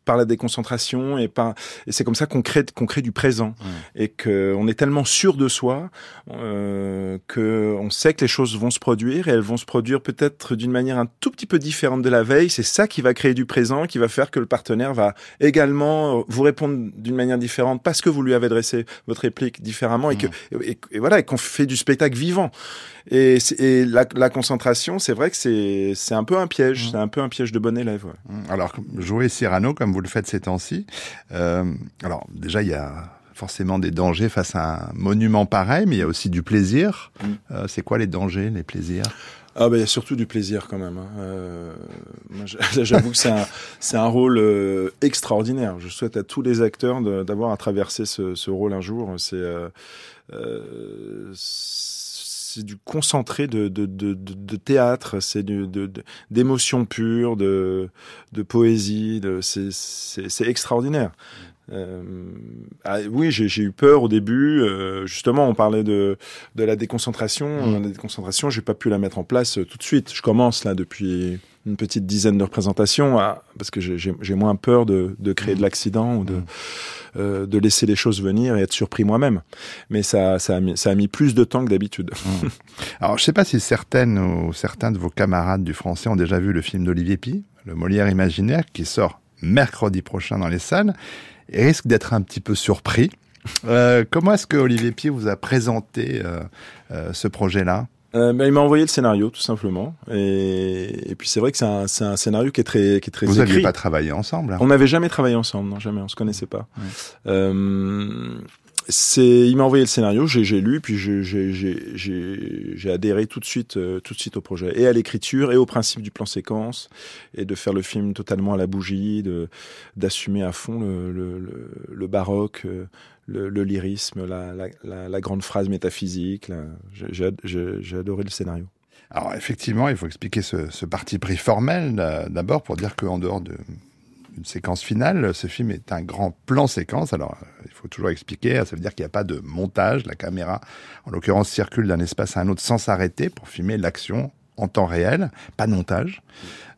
par la déconcentration et par et c'est comme ça qu'on crée qu'on crée du présent. Et que on est tellement sûr de soi euh, que on sait que les choses vont se produire et elles vont se produire peut-être d'une manière un tout petit peu différente de la veille. C'est ça qui va créer du présent qui va faire que le partenaire va également vous répondre d'une manière différente parce que vous lui avez dressé votre réplique différemment et que et, et voilà et qu'on fait du spectacle vivant. Et, et la, la concentration c'est vrai que c'est c'est un peu un piège. C'est un peu un piège de bon élève ouais. Alors, jouer Cyrano, comme vous le faites ces temps-ci, euh, alors déjà, il y a forcément des dangers face à un monument pareil, mais il y a aussi du plaisir. Mm. Euh, c'est quoi les dangers, les plaisirs? Ah ben il y a surtout du plaisir quand même. hein. Euh, j'avoue que c'est un, rôle euh, extraordinaire. Je souhaite à tous les acteurs d'avoir à traverser ce, ce rôle un jour. C'est euh, c'est du concentré de, théâtre, c'est du- de, de, d'émotions pures, de, poésie. C'est extraordinaire. Euh, ah, oui, j'ai, eu peur au début. euh, justement, on parlait de, de la déconcentration. Mm. La déconcentration, j'ai pas pu la mettre en place euh, tout de suite. Je commence là depuis une petite dizaine de représentations à- parce que j'ai, moins peur de, de créer de l'accident ou de, Mm. de laisser les choses venir et être surpris moi-même. Mais ça, ça, a mis, ça a mis plus de temps que d'habitude. Alors, je sais pas si certaines ou certains de vos camarades du français ont déjà vu le film d'Olivier Py, Le Molière imaginaire, qui sort mercredi prochain dans les salles, risque d'être un petit peu surpris. Euh, comment est-ce que Olivier Py vous a présenté euh, euh, ce projet-là? Ben, il m'a envoyé le scénario tout simplement. Et, et puis c'est vrai que c'est un, scénario qui est très, qui est très Vous n'aviez pas travaillé ensemble hein? On n'avait jamais travaillé ensemble, non, jamais, on se connaissait pas. Ouais. Il m'a envoyé le scénario, j'ai, lu, puis j'ai, adhéré tout de suite, euh, tout de suite au projet, et à l'écriture, et au principe du plan séquence, et de faire le film totalement à la bougie, d'assumer à fond le, baroque, euh, le, lyrisme, la, grande phrase métaphysique. j'ai adoré le scénario. Alors effectivement, il faut expliquer ce, ce parti pris formel euh, d'abord pour dire qu'en dehors de une séquence finale, ce film est un grand plan séquence. Alors euh, il faut toujours expliquer. Ça veut dire qu'il n'y a pas de montage. La caméra, en l'occurrence, circule d'un espace à un autre sans s'arrêter pour filmer l'action en temps réel, pas de montage.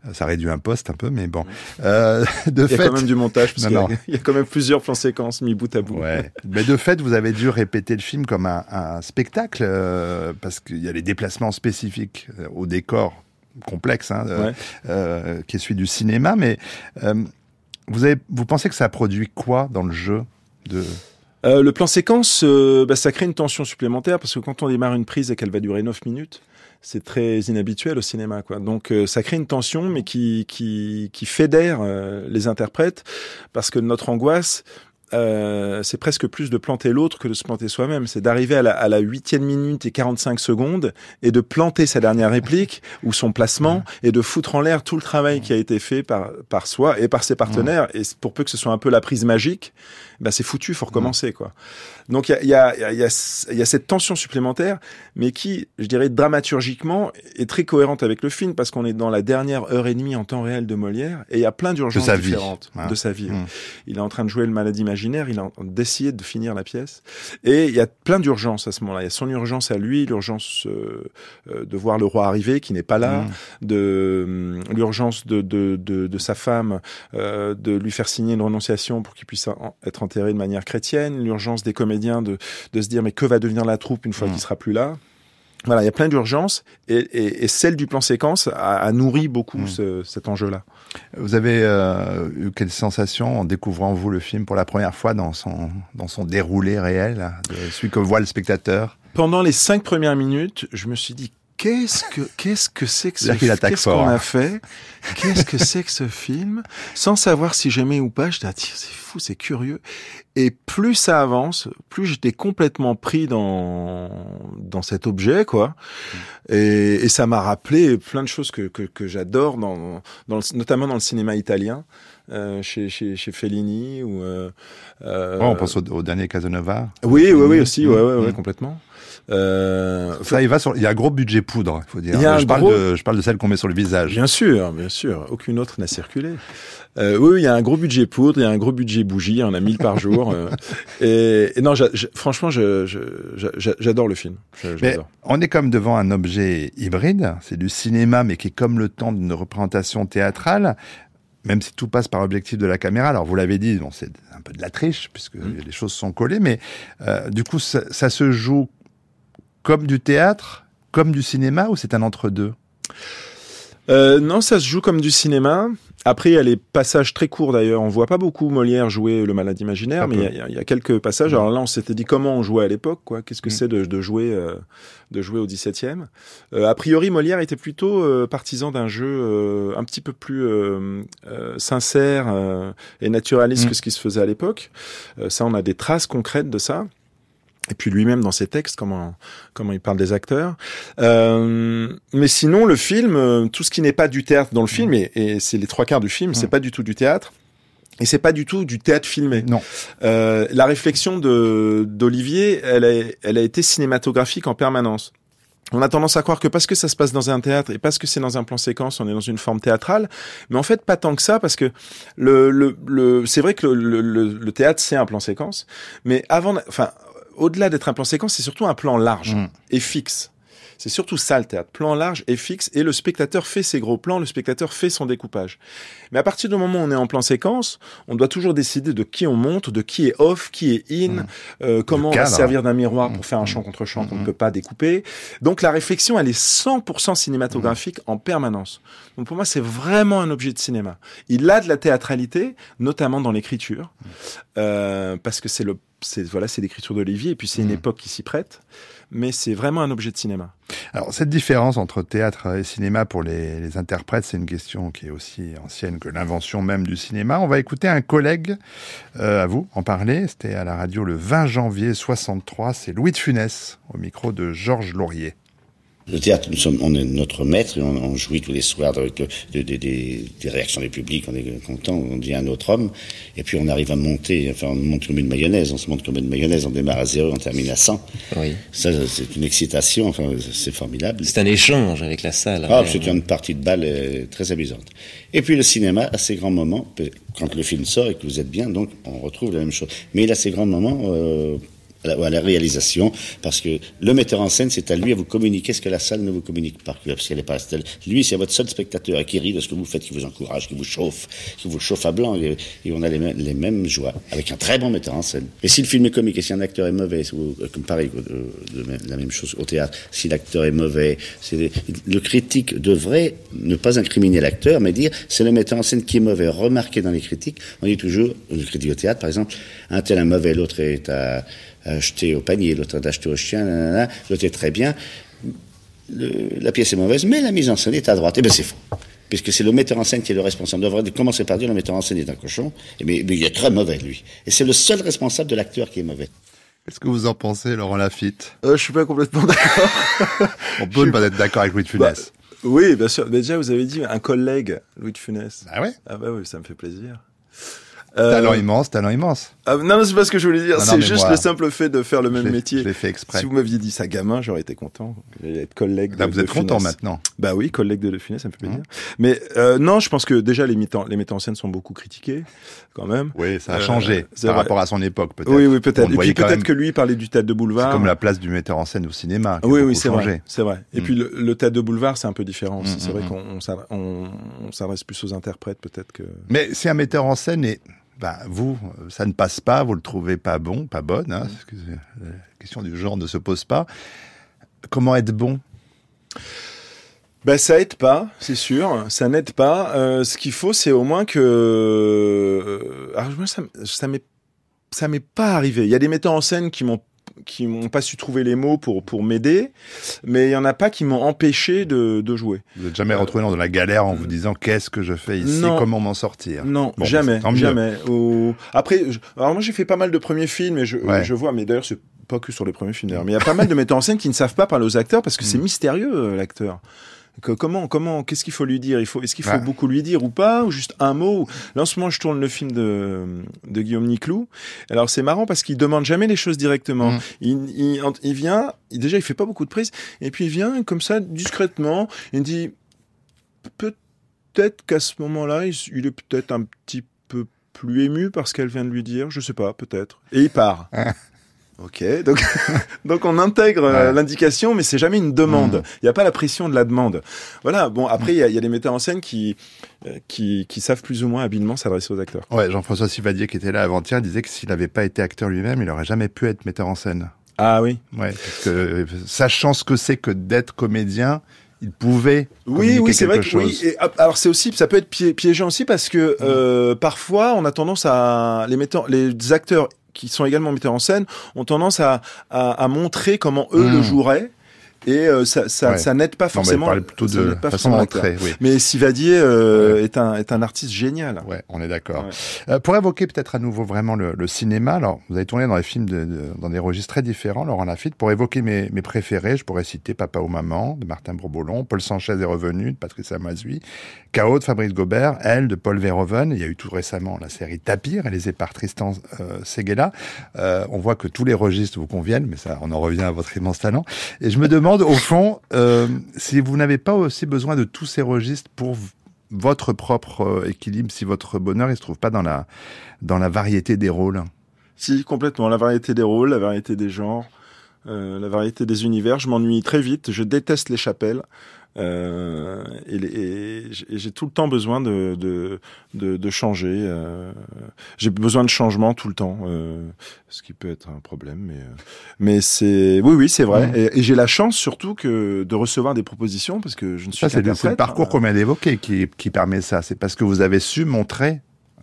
Euh, Ça réduit un poste un peu, mais bon. Euh, de Il y a fait, quand même du montage, parce Non, qu'il y a- non. il y a quand même plusieurs plans séquences mis bout à bout. Ouais. Mais de fait, vous avez dû répéter le film comme un, un spectacle, euh, parce qu'il y a les déplacements spécifiques au décor complexe, hein, Ouais. qui est celui du cinéma. Mais vous, pensez que ça produit quoi dans le jeu de... Euh, le plan séquence, euh, bah, ça crée une tension supplémentaire parce que quand on démarre une prise et qu'elle va durer 9 minutes, c'est très inhabituel au cinéma. Donc euh, ça crée une tension mais qui, fédère les interprètes parce que notre angoisse, euh, c'est presque plus de planter l'autre que de se planter soi-même. C'est d'arriver à la, à la huitième minute et 45 secondes et de planter sa dernière réplique ou son placement et de foutre en l'air tout le travail qui a été fait par, par soi et par ses partenaires. Et pour peu que ce soit un peu la prise magique, bah c'est foutu, faut recommencer quoi. Donc il y a, y, a, y, a, y a- il y a cette tension supplémentaire, mais qui, je dirais, dramaturgiquement, est très cohérente avec le film parce qu'on est dans la dernière heure et demie en temps réel de Molière et il y a plein d'urgences vie, différentes de sa vie. Mm. Il est en train de jouer le malade imaginaire, il est en train d'essayer de finir la pièce. Et il y a plein d'urgences à ce moment-là. Il y a son urgence à lui, l'urgence euh, euh, de voir le roi arriver qui n'est pas là, Mm. de l'urgence de, de, de, de sa femme euh, de lui faire signer une renonciation pour qu'il puisse en- être de manière chrétienne, l'urgence des comédiens de, de se dire mais que va devenir la troupe une fois Mm. qu'il sera plus là? Voilà, il y a plein d'urgences et, et, et celle du plan séquence a, a nourri beaucoup Mm. ce- cet enjeu-là. Vous avez euh, eu quelle sensation en découvrant, vous, le film pour la première fois dans son, dans son déroulé réel, celui que voit le spectateur? Pendant les cinq premières minutes, je me suis dit qu'est-ce que qu'est-ce que c'est que ce attaque qu'est-ce qu'on hein. a fait? Qu'est-ce que c'est que ce film? Sans savoir si j'aimais ou pas, je dis c'est fou, c'est curieux. Et plus ça avance, plus j'étais complètement pris dans dans cet objet quoi. Et, et ça m'a rappelé plein de choses que que, que j'adore dans, dans le- notamment dans le cinéma italien. Euh, chez, chez, chez Fellini ou euh, euh, Ouais, On pense au, au dernier Casanova. oui oui oui aussi Mm. ouais ouais, ouais Mm. complètement euh, Ça, il va sur. Il y a un gros budget poudre, il faut dire. Il je parle gros- de, je parle de celle qu'on met sur le visage. Bien sûr, bien sûr. Aucune autre n'a circulé. Euh, oui, il y a un gros budget poudre, il y a un gros budget bougie, il y en a 1000 par jour. euh, et, et non, franchement, j'adore le film. Mais on est comme devant un objet hybride. C'est du cinéma, mais qui est comme le temps d'une représentation théâtrale. Même si tout passe par objectif de la caméra. Alors, vous l'avez dit, bon, c'est un peu de la triche, puisque Mm. les choses sont collées, mais euh, du coup, ça, ça se joue comme du théâtre, comme du cinéma, ou c'est un entre-deux? Euh, non, ça se joue comme du cinéma. Après, il y a les passages très courts d'ailleurs. On voit pas beaucoup Molière jouer le malade imaginaire, mais il y a- y, quelques passages. Alors là, on s'était dit comment on jouait à l'époque, quoi. Qu'est-ce que Mm. c'est de, de jouer, euh, de jouer au 17e euh, A priori, Molière était plutôt euh, partisan d'un jeu euh, un petit peu plus euh, sincère euh, et naturaliste Mm. que ce qui se faisait à l'époque. Euh, ça, on a des traces concrètes de ça. Et puis lui-même dans ses textes, comment comment il parle des acteurs. Euh, mais sinon, le film, euh, tout ce qui n'est pas du théâtre dans le film, et, et c'est les trois quarts du film, c'est Mm. pas du tout du théâtre. Et c'est pas du tout du théâtre filmé. Non. Euh, la réflexion de d'Olivier, elle a, elle a été cinématographique en permanence. On a tendance à croire que parce que ça se passe dans un théâtre et parce que c'est dans un plan séquence, on est dans une forme théâtrale. Mais en fait, pas tant que ça, parce que le, le, le c'est vrai que le, le, le théâtre c'est un plan séquence, mais avant, enfin, au-delà d'être un plan séquence, c'est surtout un plan large Mm. et fixe. C'est surtout ça le théâtre, plan large et fixe, et le spectateur fait ses gros plans, le spectateur fait son découpage. Mais à partir du moment où on est en plan séquence, on doit toujours décider de qui on monte, de qui est off, qui est in, Mm. euh, comment on va servir d'un miroir pour faire un champ contre champ qu'on ne peut pas découper. Donc la réflexion, elle est 100% cinématographique en permanence. Donc pour moi, c'est vraiment un objet de cinéma. Il a de la théâtralité, notamment dans l'écriture, euh, parce que c'est le, c'est voilà, c'est l'écriture d'Olivier, et puis c'est une époque qui s'y prête. Mais c'est vraiment un objet de cinéma. Alors, cette différence entre théâtre et cinéma pour les, interprètes, c'est une question qui est aussi ancienne que l'invention même du cinéma. On va écouter un collègue euh, à vous en parler. C'était à la radio le 20 janvier 63. C'est Louis de Funès au micro de Georges Laurier. Le théâtre, nous sommes, on est notre maître et on, on jouit tous les soirs avec le- de- de- des- des réactions du public. On est content, on devient un autre homme. Et puis on arrive à monter, enfin on monte comme une mayonnaise. On se monte comme une mayonnaise. On démarre à zéro, on termine à 100. Oui. Ça, c'est une excitation. Enfin, c'est formidable. C'est un échange avec la salle. Ah, Ouais. c'est une partie de balle euh, très amusante. Et puis le cinéma a ses grands moments. Quand le film sort et que vous êtes bien, donc on retrouve la même chose. Mais il a ses grands moments euh, à, la, à la réalisation, parce que le metteur en scène, c'est à lui à vous communiquer ce que la salle ne vous communique pas, parce qu'elle est pas telle. Lui, c'est votre seul spectateur qui rit de ce que vous faites, qui vous encourage, qui vous chauffe, qui vous chauffe à blanc, et, on a les, les mêmes joies, avec un très bon metteur en scène. Et si le film est comique et si un acteur est mauvais, euh, comme pareil, euh, de même- la même chose au théâtre, si l'acteur est mauvais, c'est le critique devrait ne pas incriminer l'acteur, mais dire c'est le metteur en scène qui est mauvais. Remarquez dans les critiques, on dit toujours, le critique au théâtre par exemple, un tel est mauvais, l'autre est à, à acheter au panier, l'autre à acheter au chien, l'autre est très bien. Le- la pièce est mauvaise, mais la mise en scène est à droite. Eh bien c'est faux. Puisque c'est le metteur en scène qui est le responsable. On devrait commencer par dire le metteur en scène est un cochon, Eh mais, mais il est très mauvais lui. Et c'est le seul responsable de l'acteur qui est mauvais. Qu'est-ce que vous en pensez, Laurent Lafitte? Euh, je suis pas complètement d'accord. On peut ne pas être d'accord avec Louis de Bah, Funès. oui, bien sûr. Mais déjà, vous avez dit un collègue, Louis de Funès. Ah ouais? Ah bah oui, ça me fait plaisir. Talent Euh, immense, talent immense. ah, non, non, c'est pas ce que je voulais dire. C'est juste moi, le simple fait de faire le même métier. Je l'ai fait exprès. Si vous m'aviez dit ça gamin, j'aurais été content. J'allais être collègue. Là, de- vous de êtes content maintenant. Bah oui, collègue de Le Funès, ça me fait plaisir. Mmh. Mais euh, non, je pense que déjà les metteurs, les metteurs en scène sont beaucoup critiqués, quand même. Oui, ça a Euh, changé c'est par vrai. rapport à son époque, peut-être. Oui, oui, peut-être. Et puis peut-être même. que lui il parlait du théâtre de boulevard. C'est comme la place du metteur en scène au cinéma. Oui, oui, c'est vrai, c'est vrai. Et Mm. puis le, théâtre de boulevard, c'est un peu différent aussi. Mm, c'est mm, vrai qu'on on s'adresse- plus aux interprètes, peut-être que. Mais si un metteur en scène est, bah, vous, euh, ça ne passe pas, vous le trouvez pas bon, pas bonne, hein, parce que c'est- la question du genre ne se pose pas. Comment être bon? Ben ça aide pas, c'est sûr. Ça n'aide pas. Euh, ce qu'il faut, c'est au moins que. euh, Alors moi, ça, ça m'est pas arrivé. Il y a des metteurs en scène qui m'ont qui m'ont pas su trouver les mots pour pour m'aider, mais il y en a pas qui m'ont empêché de, de jouer. Vous n'êtes jamais retrouvé dans la galère en vous disant qu'est-ce que je fais ici, Non. comment m'en sortir? Non, Bon, jamais, jamais. Au- Après, je- alors moi j'ai fait pas mal de premiers films et je, Ouais. je vois, mais d'ailleurs c'est pas que sur les premiers films d'ailleurs, mais il y a pas mal de metteurs en scène qui ne savent pas parler aux acteurs parce que Mm. c'est mystérieux euh, l'acteur. Que- comment, comment, qu'est-ce qu'il faut lui dire? Il faut, est-ce qu'il faut Ouais. beaucoup lui dire ou pas, ou juste un mot? Là en ce moment je tourne le film de, de Guillaume Niclou. Alors c'est marrant parce qu'il demande jamais les choses directement. Mm. Il, il, il vient, il- déjà il fait pas beaucoup de prises, et puis il vient comme ça discrètement. Il dit peut-être qu'à ce moment-là, il, il est peut-être un petit peu plus ému par ce qu'elle vient de lui dire, je sais pas, peut-être. Et il part. Ok, donc, donc on intègre euh, Ouais. l'indication, mais c'est jamais une demande. Mm. Il n'y a pas la pression de la demande. Voilà, bon, après, il y, a- il y a des metteurs en scène qui, euh, qui, qui savent plus ou moins habilement s'adresser aux acteurs. Ouais, Jean-François Sivadier qui était là avant-hier disait que s'il n'avait pas été acteur lui-même, il n'aurait jamais pu être metteur en scène. Ah oui Ouais, parce que euh, sachant ce que c'est que d'être comédien, il pouvait Oui, oui, c'est vrai que oui. Et, ah, alors c'est aussi, ça peut être pié- piégeant aussi parce que euh, parfois on a tendance à les metteurs, les acteurs qui sont également metteurs en scène ont tendance à, à, à montrer comment eux le joueraient et euh, ça, ça, Ouais. ça n'aide pas Non, mais forcément. il plutôt de pas façon forcément d'entrer, oui. Mais Sivadier euh, est un est un artiste génial. Ouais, on est d'accord. Ouais. Euh, pour évoquer peut-être à nouveau vraiment le, le cinéma, alors vous avez tourné dans des films de, de- dans des registres très différents, Laurent Lafitte. Pour évoquer mes, mes préférés, je pourrais citer Papa ou Maman de Martin Bourboulon, Paul Sanchez est revenu de Patricia Mazui, Chaos de Fabrice Gobert, Elle de Paul Verhoeven. Il y a eu tout récemment la série Tapir, réalisée par Tristan euh, Seguela. Euh, on voit que tous les registres vous conviennent, mais ça, on en revient à votre immense talent. Et je me demande au fond euh, si vous n'avez pas aussi besoin de tous ces registres pour votre propre euh, équilibre, si votre bonheur il se trouve pas dans la dans la variété des rôles. Si complètement, la variété des rôles, la variété des genres, euh, la variété des univers. Je m'ennuie très vite. Je déteste les chapelles. Euh, et, et j'ai- tout le temps besoin de, de, de, de changer. euh, j'ai besoin de changement tout le temps, euh, ce qui peut être un problème. Mais, euh, mais c'est oui, oui, c'est vrai. Mhm. Et, et j'ai la chance surtout que de recevoir des propositions parce que je ne suis Ça, c'est le, parcours qu'on vient d'évoquer qui, qui permet ça. C'est parce que vous avez su montrer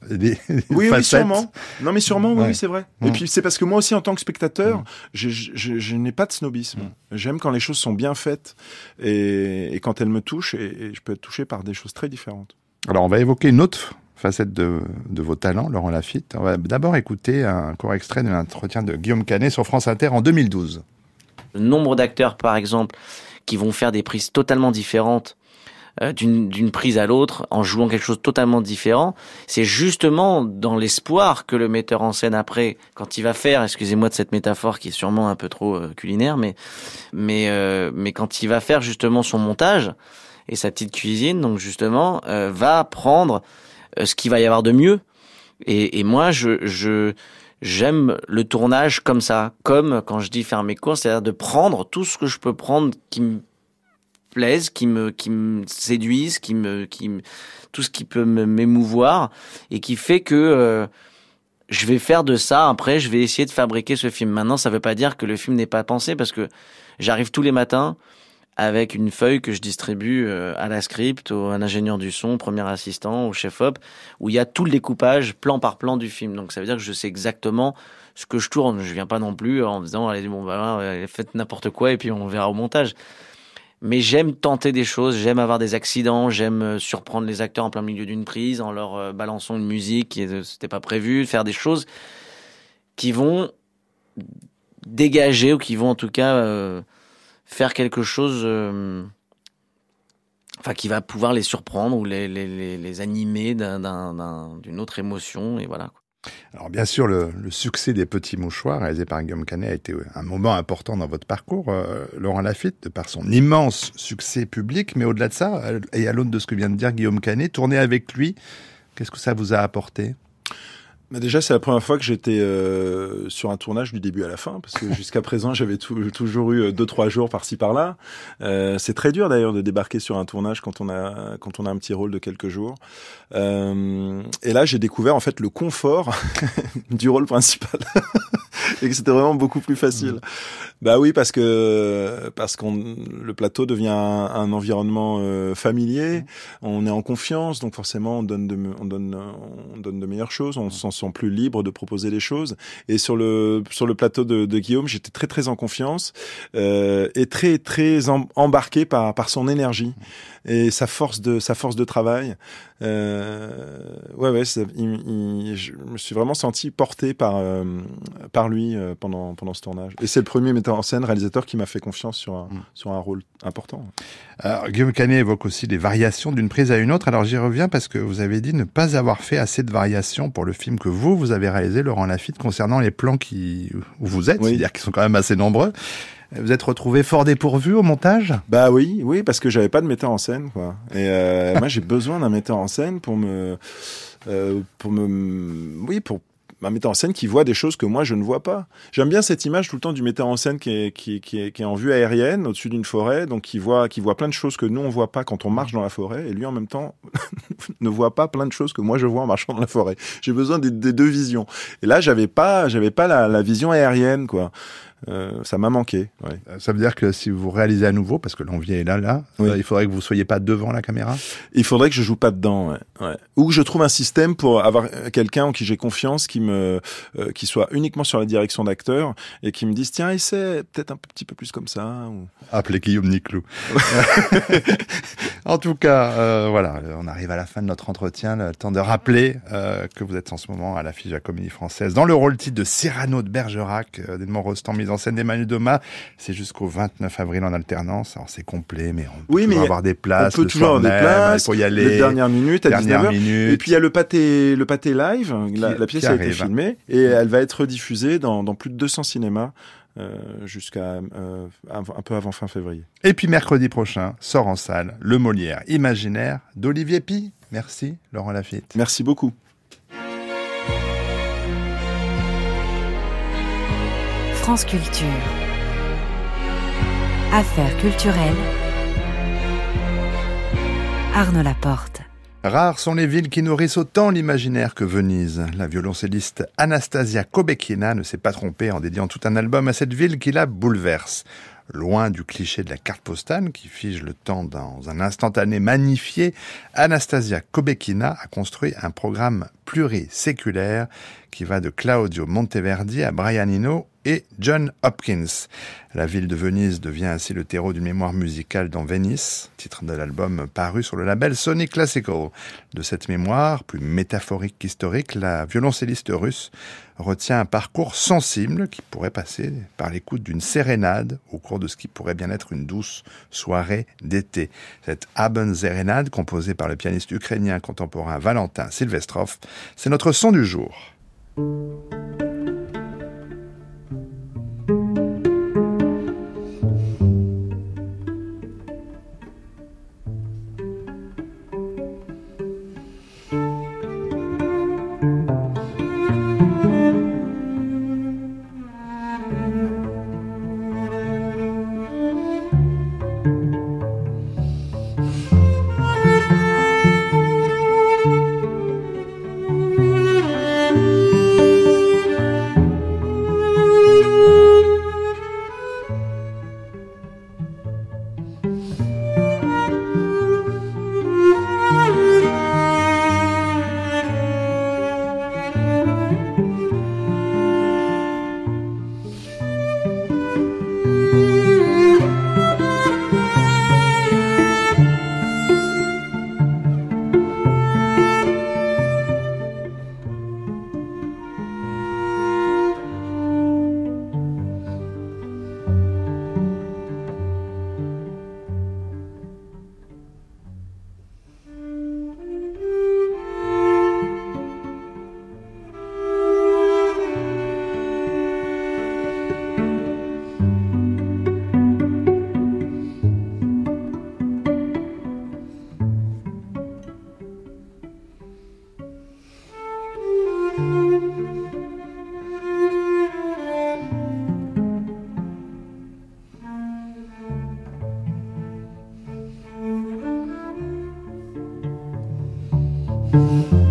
des, des Oui, oui, sûrement. Non, mais sûrement, oui, Ouais. oui, c'est vrai. Mm. Et puis c'est parce que moi aussi, en tant que spectateur, Mm. je, je, je n'ai pas de snobisme. J'aime quand les choses sont bien faites et, et quand elles me touchent, et, et je peux être touché par des choses très différentes. Alors, on va évoquer une autre facette de, de vos talents, Laurent Lafitte. On va d'abord écouter un court extrait de l'entretien de Guillaume Canet sur France Inter en 2012. Le nombre d'acteurs, par exemple, qui vont faire des prises totalement différentes euh, d'une prise à l'autre en jouant quelque chose totalement différent. C'est justement dans l'espoir que le metteur en scène après, quand il va faire, excusez-moi de cette métaphore qui est sûrement un peu trop euh, culinaire, mais mais euh, mais quand il va faire justement son montage et sa petite cuisine, donc justement, euh, va prendre ce qu'il va y avoir de mieux. Et, et moi, je je j'aime le tournage comme ça, comme quand je dis faire mes courses, c'est-à-dire de prendre tout ce que je peux prendre qui me plaise, qui me qui me séduise, qui me qui tout ce qui peut m'émouvoir et qui fait que euh, je vais faire de ça. Après, je vais essayer de fabriquer ce film. Maintenant, ça veut pas dire que le film n'est pas pensé parce que j'arrive tous les matins avec une feuille que je distribue euh, à la script, au, à un ingénieur du son, premier assistant, au chef-op, où il y a tout le découpage plan par plan du film. Donc ça veut dire que je sais exactement ce que je tourne. Je viens pas non plus en disant allez bon bah euh, faites n'importe quoi et puis on verra au montage. Mais j'aime tenter des choses, j'aime avoir des accidents, j'aime euh, surprendre les acteurs en plein milieu d'une prise en leur euh, balançant une musique qui euh, c'était pas prévu, faire des choses qui vont dégager ou qui vont en tout cas euh, faire quelque chose euh, enfin qui va pouvoir les surprendre ou les, animer d'un- d'un- d'un- d'une autre émotion et voilà. Alors bien sûr, le, succès des Petits Mouchoirs, réalisé par Guillaume Canet, a été un moment important dans votre parcours, euh, Laurent Lafitte, de par son immense succès public. Mais au-delà de ça, euh, et à l'aune de ce que vient de dire Guillaume Canet, tourner avec lui, qu'est-ce que ça vous a apporté? Mais déjà, c'est la première fois que j'étais euh, sur un tournage du début à la fin, parce que jusqu'à présent, j'avais tou- toujours eu euh, deux trois jours par-ci par-là. Euh, c'est très dur d'ailleurs de débarquer sur un tournage quand on a quand on a un petit rôle de quelques jours. Euh, et là, j'ai découvert en fait le confort du rôle principal. et que c'était vraiment beaucoup plus facile. Bah oui, parce que parce qu'on le plateau devient un, un environnement euh, familier, on est en confiance, donc forcément on donne de, on donne on donne de meilleures choses, on s'en sent plus libre de proposer des choses. Et sur le sur le plateau de, de Guillaume, j'étais très très en confiance euh, et très très em- embarqué par par son énergie et sa force de sa force de travail. Euh, ouais ouais, ça- il- il- je me suis vraiment senti porté par euh, par lui euh, pendant pendant ce tournage. Et c'est le premier metteur en scène, réalisateur qui m'a fait confiance sur un sur un rôle important. Alors, Guillaume Canet évoque aussi les variations d'une prise à une autre. Alors j'y reviens parce que vous avez dit ne pas avoir fait assez de variations pour le film que vous, vous avez réalisé, Laurent Lafitte, concernant les plans qui, où vous êtes, Oui. c'est-à-dire qui sont quand même assez nombreux. Vous êtes retrouvé fort dépourvu au montage? Bah oui, oui, parce que j'avais pas de metteur en scène, quoi. Et euh, moi, j'ai besoin d'un metteur en scène pour me, euh, pour me, oui, pour un metteur en scène qui voit des choses que moi je ne vois pas. J'aime bien cette image tout le temps du metteur en scène qui est, qui est, qui est, qui est en vue aérienne au-dessus d'une forêt, donc qui voit, qui voit plein de choses que nous on voit pas quand on marche dans la forêt, et lui en même temps ne voit pas plein de choses que moi je vois en marchant dans la forêt. J'ai besoin des, des deux visions. Et là, j'avais pas, j'avais pas la, la vision aérienne, quoi. Euh, ça m'a manqué. Ouais. Ça veut dire que si vous réalisez à nouveau, parce que l'envie est là, là, Oui. euh, il faudrait que vous soyez pas devant la caméra Il faudrait que je joue pas dedans, ouais. ouais. Ou que je trouve un système pour avoir euh, quelqu'un en qui j'ai confiance, qui me, euh, qui soit uniquement sur la direction d'acteur et qui me dise tiens essaie peut-être un petit peu plus comme ça. Ou... Appelez Guillaume Niclou. en tout cas, euh, voilà, on arrive à la fin de notre entretien. Le temps de rappeler euh, que vous êtes en ce moment à l'affiche de la Comédie Française dans le rôle titre de Cyrano de Bergerac, euh, d'Edmond Rostand, mise en scène d'Emmanuel Domas. C'est jusqu'au 29 avril en alternance. Alors c'est complet, mais on peut Oui, mais avoir des places. on peut le toujours soir avoir des même, places. Il faut y aller. Minutes à Dernière 19h. minute. Et puis il y a le pâté, le pâté live. La, Qui- la pièce a été filmée et elle va être diffusée dans, dans plus de 200 cinémas euh, jusqu'à euh, un peu avant fin février. Et puis mercredi prochain, sort en salle le Molière imaginaire d'Olivier Pi. Merci, Laurent Lafitte. Merci beaucoup. France Culture. Affaires culturelles. Arnaud Laporte. Rares sont les villes qui nourrissent autant l'imaginaire que Venise. La violoncelliste Anastasia Kobekina ne s'est pas trompée en dédiant tout un album à cette ville qui la bouleverse. Loin du cliché de la carte postale qui fige le temps dans un instantané magnifié, Anastasia Kobekina a construit un programme pluriséculaire qui va de Claudio Monteverdi à Brian Eno et John Hopkins. La ville de Venise devient ainsi le terreau d'une mémoire musicale dans Venice, titre de l'album paru sur le label Sony Classical. De cette mémoire, plus métaphorique qu'historique, la violoncelliste russe retient un parcours sensible qui pourrait passer par l'écoute d'une sérénade au cours de ce qui pourrait bien être une douce soirée d'été. Cette Abendserenade, composée par le pianiste ukrainien contemporain Valentin Silvestrov, c'est notre son du jour. うん。Mm-hmm.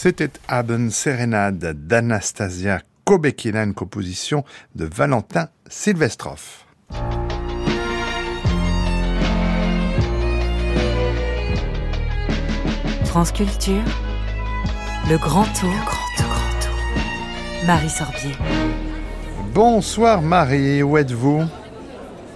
C'était Abend Serenade d'Anastasia Kobekina, une composition de Valentin Silvestrov. France Culture, le grand tour, grand tour, grand tour. Marie Sorbier. Bonsoir Marie, où êtes-vous?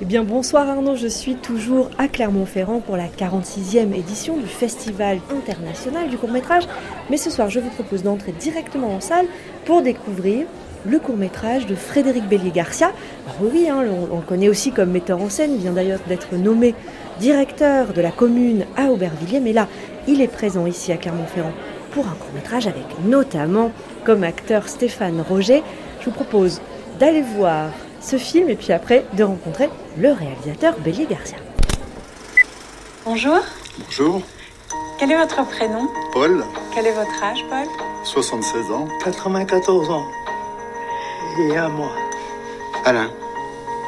Eh bien bonsoir Arnaud, je suis toujours à Clermont-Ferrand pour la 46e édition du Festival international du court-métrage. Mais ce soir, je vous propose d'entrer directement en salle pour découvrir le court-métrage de Frédéric Bélier-Garcia. Oui, hein, on le connaît aussi comme metteur en scène, il vient d'ailleurs d'être nommé directeur de la commune à Aubervilliers, mais là, il est présent ici à Clermont-Ferrand pour un court-métrage avec notamment comme acteur Stéphane Roger. Je vous propose d'aller voir ce film et puis après de rencontrer le réalisateur Bélier Garcia. Bonjour, Bonjour, quel est votre prénom? Paul, Quel est votre âge, Paul? 76 ans. 94 ans. Et un mois. Alain,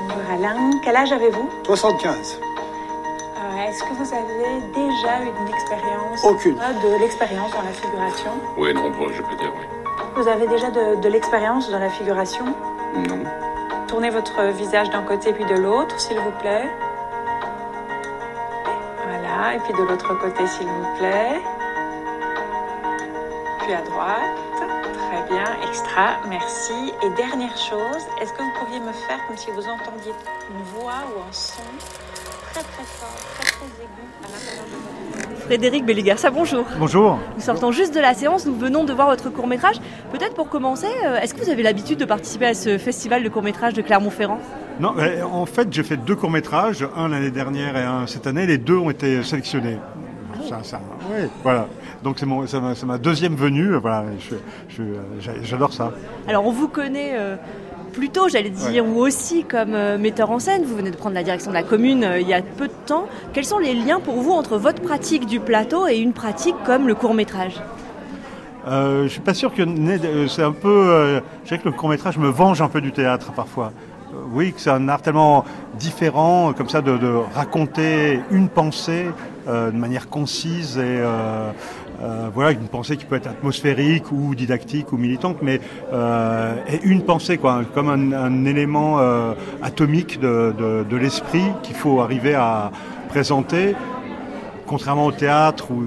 Bonjour Alain, quel âge avez-vous? 75. Euh, Est-ce que vous avez déjà eu une expérience Aucune. euh, De l'expérience dans la figuration? Oui, nombreux, je peux dire oui. Vous avez déjà de, de l'expérience dans la figuration? Non. Tournez votre visage d'un côté puis de l'autre, s'il vous plaît. Voilà, et puis de l'autre côté, s'il vous plaît. Puis à droite. Très bien, extra, merci. Et dernière chose, est-ce que vous pourriez me faire comme si vous entendiez une voix ou un son très très fort, très très aigu à l'intérieur de votre Frédéric Belligarça, bonjour. Bonjour. Nous sortons juste de la séance, nous venons de voir votre court-métrage. Peut-être pour commencer, euh, est-ce que vous avez l'habitude de participer à ce festival de court-métrage de Clermont-Ferrand? Non, en fait, j'ai fait deux courts-métrages, un l'année dernière et un cette année. Les deux ont été sélectionnés. Ça, ça, ouais, voilà. Donc c'est ma, deuxième venue. Voilà, je, je, j'a- j'adore ça. Alors on vous connaît euh, plutôt, j'allais dire, ou aussi comme euh, metteur en scène. Vous venez de prendre la direction de la commune euh, il y a peu de temps. Quels sont les liens pour vous entre votre pratique du plateau et une pratique comme le court-métrage? Euh, je suis pas sûr que euh, c'est un peu. euh, je dirais que le court métrage me venge un peu du théâtre parfois. Euh, oui, que c'est un art tellement différent, comme ça, de, de raconter une pensée euh, de manière concise et euh, euh, voilà, une pensée qui peut être atmosphérique ou didactique ou militante, mais une pensée quoi, comme un, élément atomique de, l'esprit qu'il faut arriver à présenter contrairement au théâtre où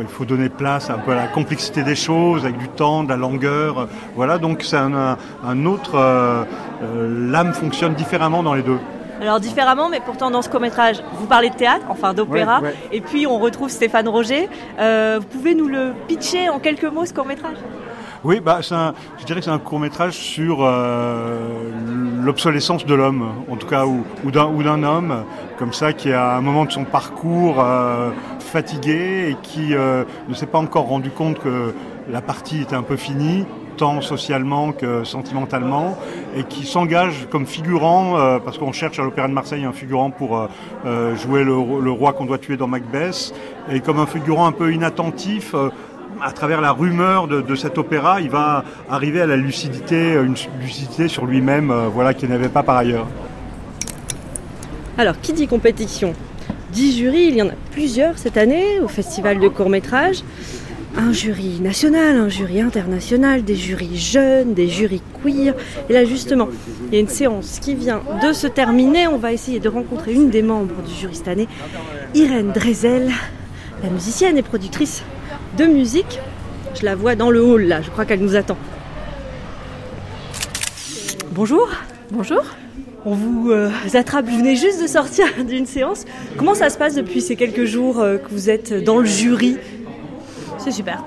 il faut donner place à la complexité des choses, avec du temps, de la longueur. euh, Voilà, donc c'est un, autre. L'âme fonctionne différemment dans les deux. Alors différemment, mais pourtant dans ce court-métrage, vous parlez de théâtre, enfin d'opéra, Ouais, ouais. et puis on retrouve Stéphane Roger. Euh, vous pouvez nous le pitcher en quelques mots, ce court-métrage? Oui, bah, c'est un- je dirais que c'est un court métrage sur euh, l'obsolescence de l'homme, en tout cas, ou, d'un ou d'un homme, comme ça, qui à un moment de son parcours euh, fatigué et qui euh, ne s'est pas encore rendu compte que la partie était un peu finie tant socialement que sentimentalement, et qui s'engage comme figurant, euh, parce qu'on cherche à l'Opéra de Marseille un figurant pour euh, euh, jouer le, roi qu'on doit tuer dans Macbeth, et comme un figurant un peu inattentif, à travers la rumeur de, cet opéra, il va arriver à la lucidité, une lucidité sur lui-même, voilà, qu'il n'avait pas par ailleurs. Alors, qui dit compétition dit jury, il y en a plusieurs cette année au festival de court-métrage. Un jury national, un jury international, des jurys jeunes, des jurys queer. Et là, justement, il y a une séance qui vient de se terminer. On va essayer de rencontrer une des membres du jury cette année, Irène Drezel, la musicienne et productrice de musique. Je la vois dans le hall là, je crois qu'elle nous attend. Bonjour. Bonjour. On vous euh, attrape, vous venez juste de sortir d'une séance. Comment ça se passe depuis ces quelques jours euh, que vous êtes dans le jury? C'est super.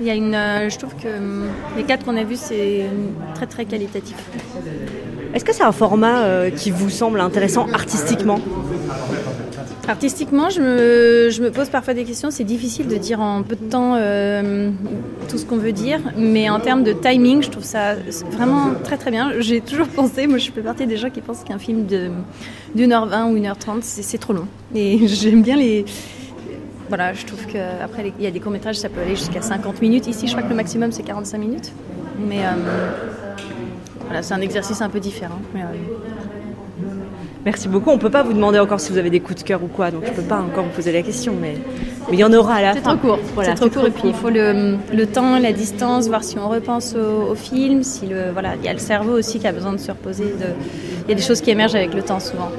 Il y a une, euh, je trouve que hum, les quatre qu'on a vus, c'est très très qualitatif. Est-ce que c'est un format euh, qui vous semble intéressant artistiquement Artistiquement, je me, je me pose parfois des questions. C'est difficile de dire en peu de temps euh, tout ce qu'on veut dire, mais en termes de timing, je trouve ça vraiment très très bien. J'ai toujours pensé, moi je fais partie des gens qui pensent qu'un film d'une heure vingt ou une heure trente, c'est trop long. Et j'aime bien les. Voilà, je trouve qu'après, il y a des courts-métrages, ça peut aller jusqu'à 50 minutes. Ici, je crois que le maximum, c'est 45 minutes. Mais euh, voilà, c'est un exercice un peu différent. Mais, euh, Merci beaucoup. On peut pas vous demander encore si vous avez des coups de cœur ou quoi, donc je peux pas encore vous poser la question, mais mais il y en aura à la C'est fin. trop court. Voilà, c'est trop court. Et puis il faut le, le temps, la distance, voir si on repense au, au film, si le voilà, il y a le cerveau aussi qui a besoin de se reposer. De... Il y a des choses qui émergent avec le temps souvent.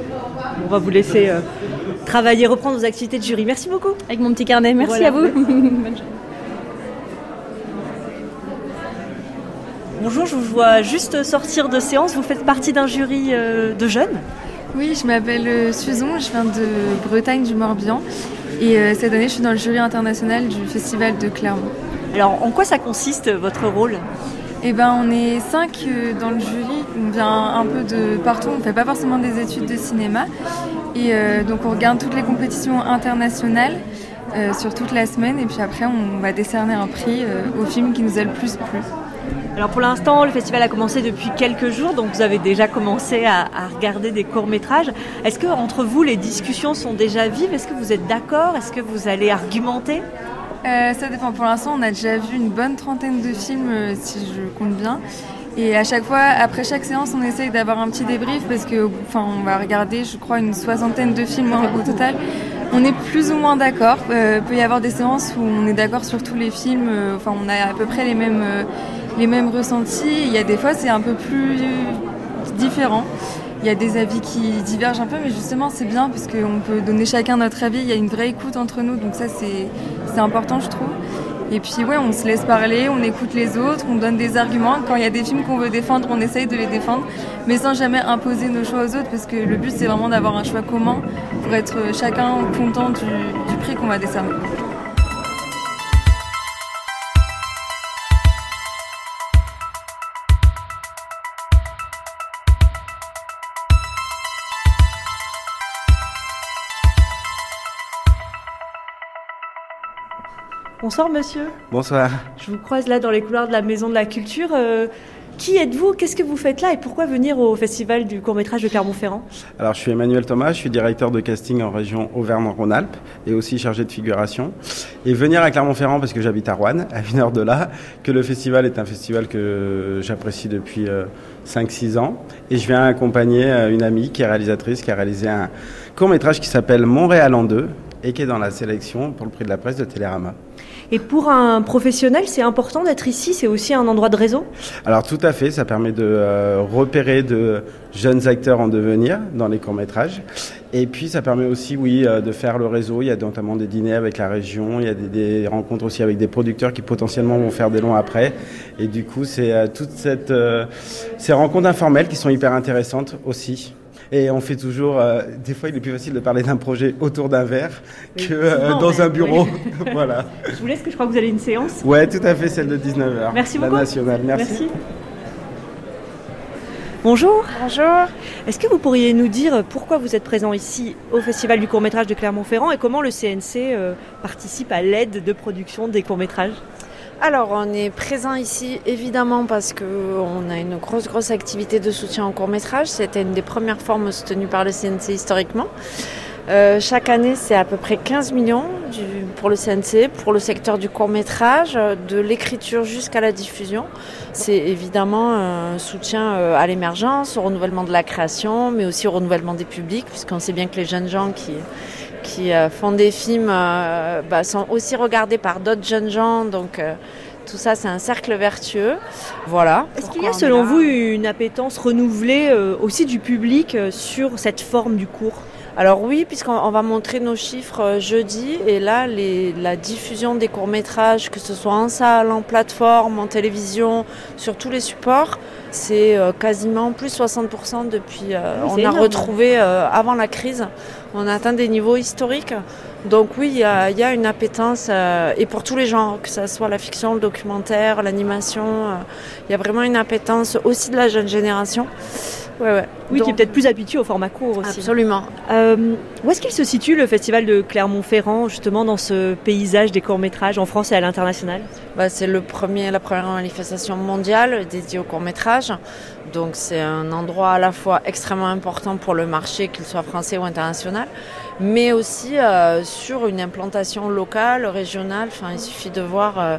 On va vous laisser euh, travailler, reprendre vos activités de jury. Merci beaucoup. Avec mon petit carnet. Merci Voilà. à vous. Bonne journée. Bonjour, je vous vois juste sortir de séance. Vous faites partie d'un jury euh, de jeunes? Oui, je m'appelle euh, Suzon, je viens de Bretagne, du Morbihan. Et euh, cette année, je suis dans le jury international du Festival de Clermont. Alors, en quoi ça consiste, votre rôle? Eh ben, on est cinq euh, dans le jury. On vient un peu de partout. On ne fait pas forcément des études de cinéma. Et euh, donc, on regarde toutes les compétitions internationales euh, sur toute la semaine. Et puis après, on va décerner un prix au film qui nous a le plus plu. Alors pour l'instant, le festival a commencé depuis quelques jours, donc vous avez déjà commencé à, à regarder des courts-métrages. Est-ce que entre vous, les discussions sont déjà vives? Est-ce que vous êtes d'accord? Est-ce que vous allez argumenter? Euh, ça dépend. Pour l'instant, on a déjà vu une bonne trentaine de films, euh, si je compte bien. Et à chaque fois, après chaque séance, on essaye d'avoir un petit débrief parce que, enfin, on va regarder, je crois, une soixantaine de films au, total. On est plus ou moins d'accord. Euh, peut y avoir des séances où on est d'accord sur tous les films. Enfin, on a à peu près les mêmes, les mêmes ressentis. Il y a des fois, c'est un peu plus différent. Il y a des avis qui divergent un peu, mais justement, c'est bien parce qu'on peut donner chacun notre avis. Il y a une vraie écoute entre nous, donc ça, c'est c'est important, je trouve. Et puis, ouais, on se laisse parler, on écoute les autres, on donne des arguments. Quand il y a des films qu'on veut défendre, on essaye de les défendre, mais sans jamais imposer nos choix aux autres, parce que le but, c'est vraiment d'avoir un choix commun pour être chacun content du, du prix qu'on va décerner. Bonsoir monsieur. Bonsoir. Je vous croise là dans les couloirs de la Maison de la Culture. Euh, qui êtes-vous? Qu'est-ce que vous faites là? Et pourquoi venir au festival du court-métrage de Clermont-Ferrand? Alors, je suis Emmanuel Thomas, je suis directeur de casting en région Auvergne-Rhône-Alpes et aussi chargé de figuration. Et venir à Clermont-Ferrand parce que j'habite à Rouen, à une heure de là, que le festival est un festival que j'apprécie depuis euh, 5-6 ans. Et je viens accompagner euh, une amie qui est réalisatrice, qui a réalisé un court-métrage qui s'appelle Montréal en deux et qui est dans la sélection pour le prix de la presse de Télérama. Et pour un professionnel, c'est important d'être ici, c'est aussi un endroit de réseau Alors tout à fait, ça permet de euh, repérer de jeunes acteurs en devenir dans les courts-métrages. Et puis ça permet aussi, oui, euh, de faire le réseau. Il y a notamment des dîners avec la région, il y a des, rencontres aussi avec des producteurs qui potentiellement vont faire des longs après. Et du coup, c'est euh, toutes cette, euh, ces rencontres informelles qui sont hyper intéressantes aussi. Et on fait toujours, euh, des fois il est plus facile de parler d'un projet autour d'un verre que euh, dans un bureau. oui. voilà. Je vous laisse, que je crois que vous avez une séance. Ouais, tout à fait, celle de 19h. Merci la beaucoup. nationale. Merci. Bonjour. Bonjour. Est-ce que vous pourriez nous dire pourquoi vous êtes présent ici au Festival du court-métrage de Clermont-Ferrand et comment le CNC euh, participe à l'aide de production des courts-métrages? Alors, on est présent ici évidemment parce qu'on a une grosse, grosse activité de soutien au court-métrage. C'était une des premières formes soutenues par le CNC historiquement. Euh, chaque année, c'est à peu près 15 millions pour le CNC, pour le secteur du court-métrage, euh, de l'écriture jusqu'à la diffusion. C'est évidemment un soutien euh, à l'émergence, au renouvellement de la création, mais aussi au renouvellement des publics, puisqu'on sait bien que les jeunes gens qui, qui euh, font des films euh, bah, sont aussi regardés par d'autres jeunes gens. Donc euh, tout ça, c'est un cercle vertueux. Voilà. Est-ce qu'il y a selon vous une appétence renouvelée euh, aussi du public euh, sur cette forme du cours Alors oui, puisqu'on on va montrer nos chiffres euh, jeudi, et là, les- la diffusion des courts-métrages, que ce soit en salle, en plateforme, en télévision, sur tous les supports, c'est euh, quasiment plus 60% depuis... euh, Oui, on a énorme. retrouvé avant la crise, on a atteint des niveaux historiques. Donc oui, il y y a une appétence, euh, et pour tous les genres, que ce soit la fiction, le documentaire, l'animation, euh, il y a vraiment une appétence aussi de la jeune génération. Ouais, ouais. Oui, qui est Donc- peut-être plus habitué au format court aussi. Absolument. Euh, où est-ce qu'il se situe le festival de Clermont-Ferrand, justement dans ce paysage des courts-métrages en France et à l'international? Bah, c'est le premier, la première manifestation mondiale dédiée au court métrage. Donc c'est un endroit à la fois extrêmement important pour le marché, qu'il soit français ou international, mais aussi euh, sur une implantation locale, régionale. Enfin, il suffit de voir euh,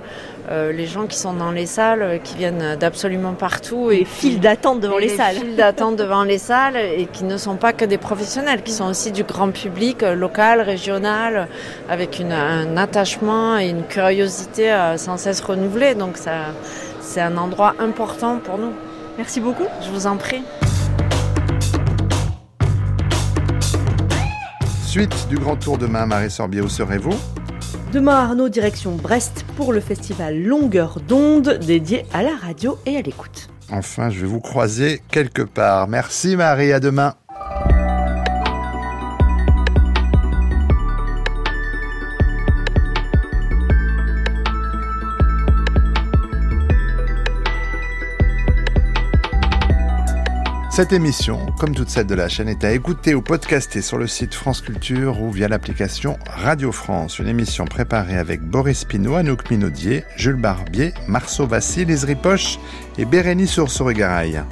euh, les gens qui sont dans les salles, qui viennent d'absolument partout. Les et files d'attente devant les salles. files d'attente devant les salles et qui ne sont pas que des professionnels, qui sont aussi du grand public local, régional, avec une- un attachement et une curiosité sans cesse renouvelée. Donc ça, c'est un endroit important pour nous. Merci beaucoup. Je vous en prie. Suite du grand tour demain, Marie Sorbier, où serez-vous? Demain, Arnaud, direction Brest pour le festival Longueur d'onde dédié à la radio et à l'écoute. Enfin, je vais vous croiser quelque part. Merci Marie, à demain. Cette émission, comme toute celle de la chaîne, est à écouter ou podcaster sur le site France Culture ou via l'application Radio France. Une émission préparée avec Boris Pinault, Anouk Minaudier, Jules Barbier, Marceau Vassil, Lise Ripoche et Bérénice Oursourigaraille.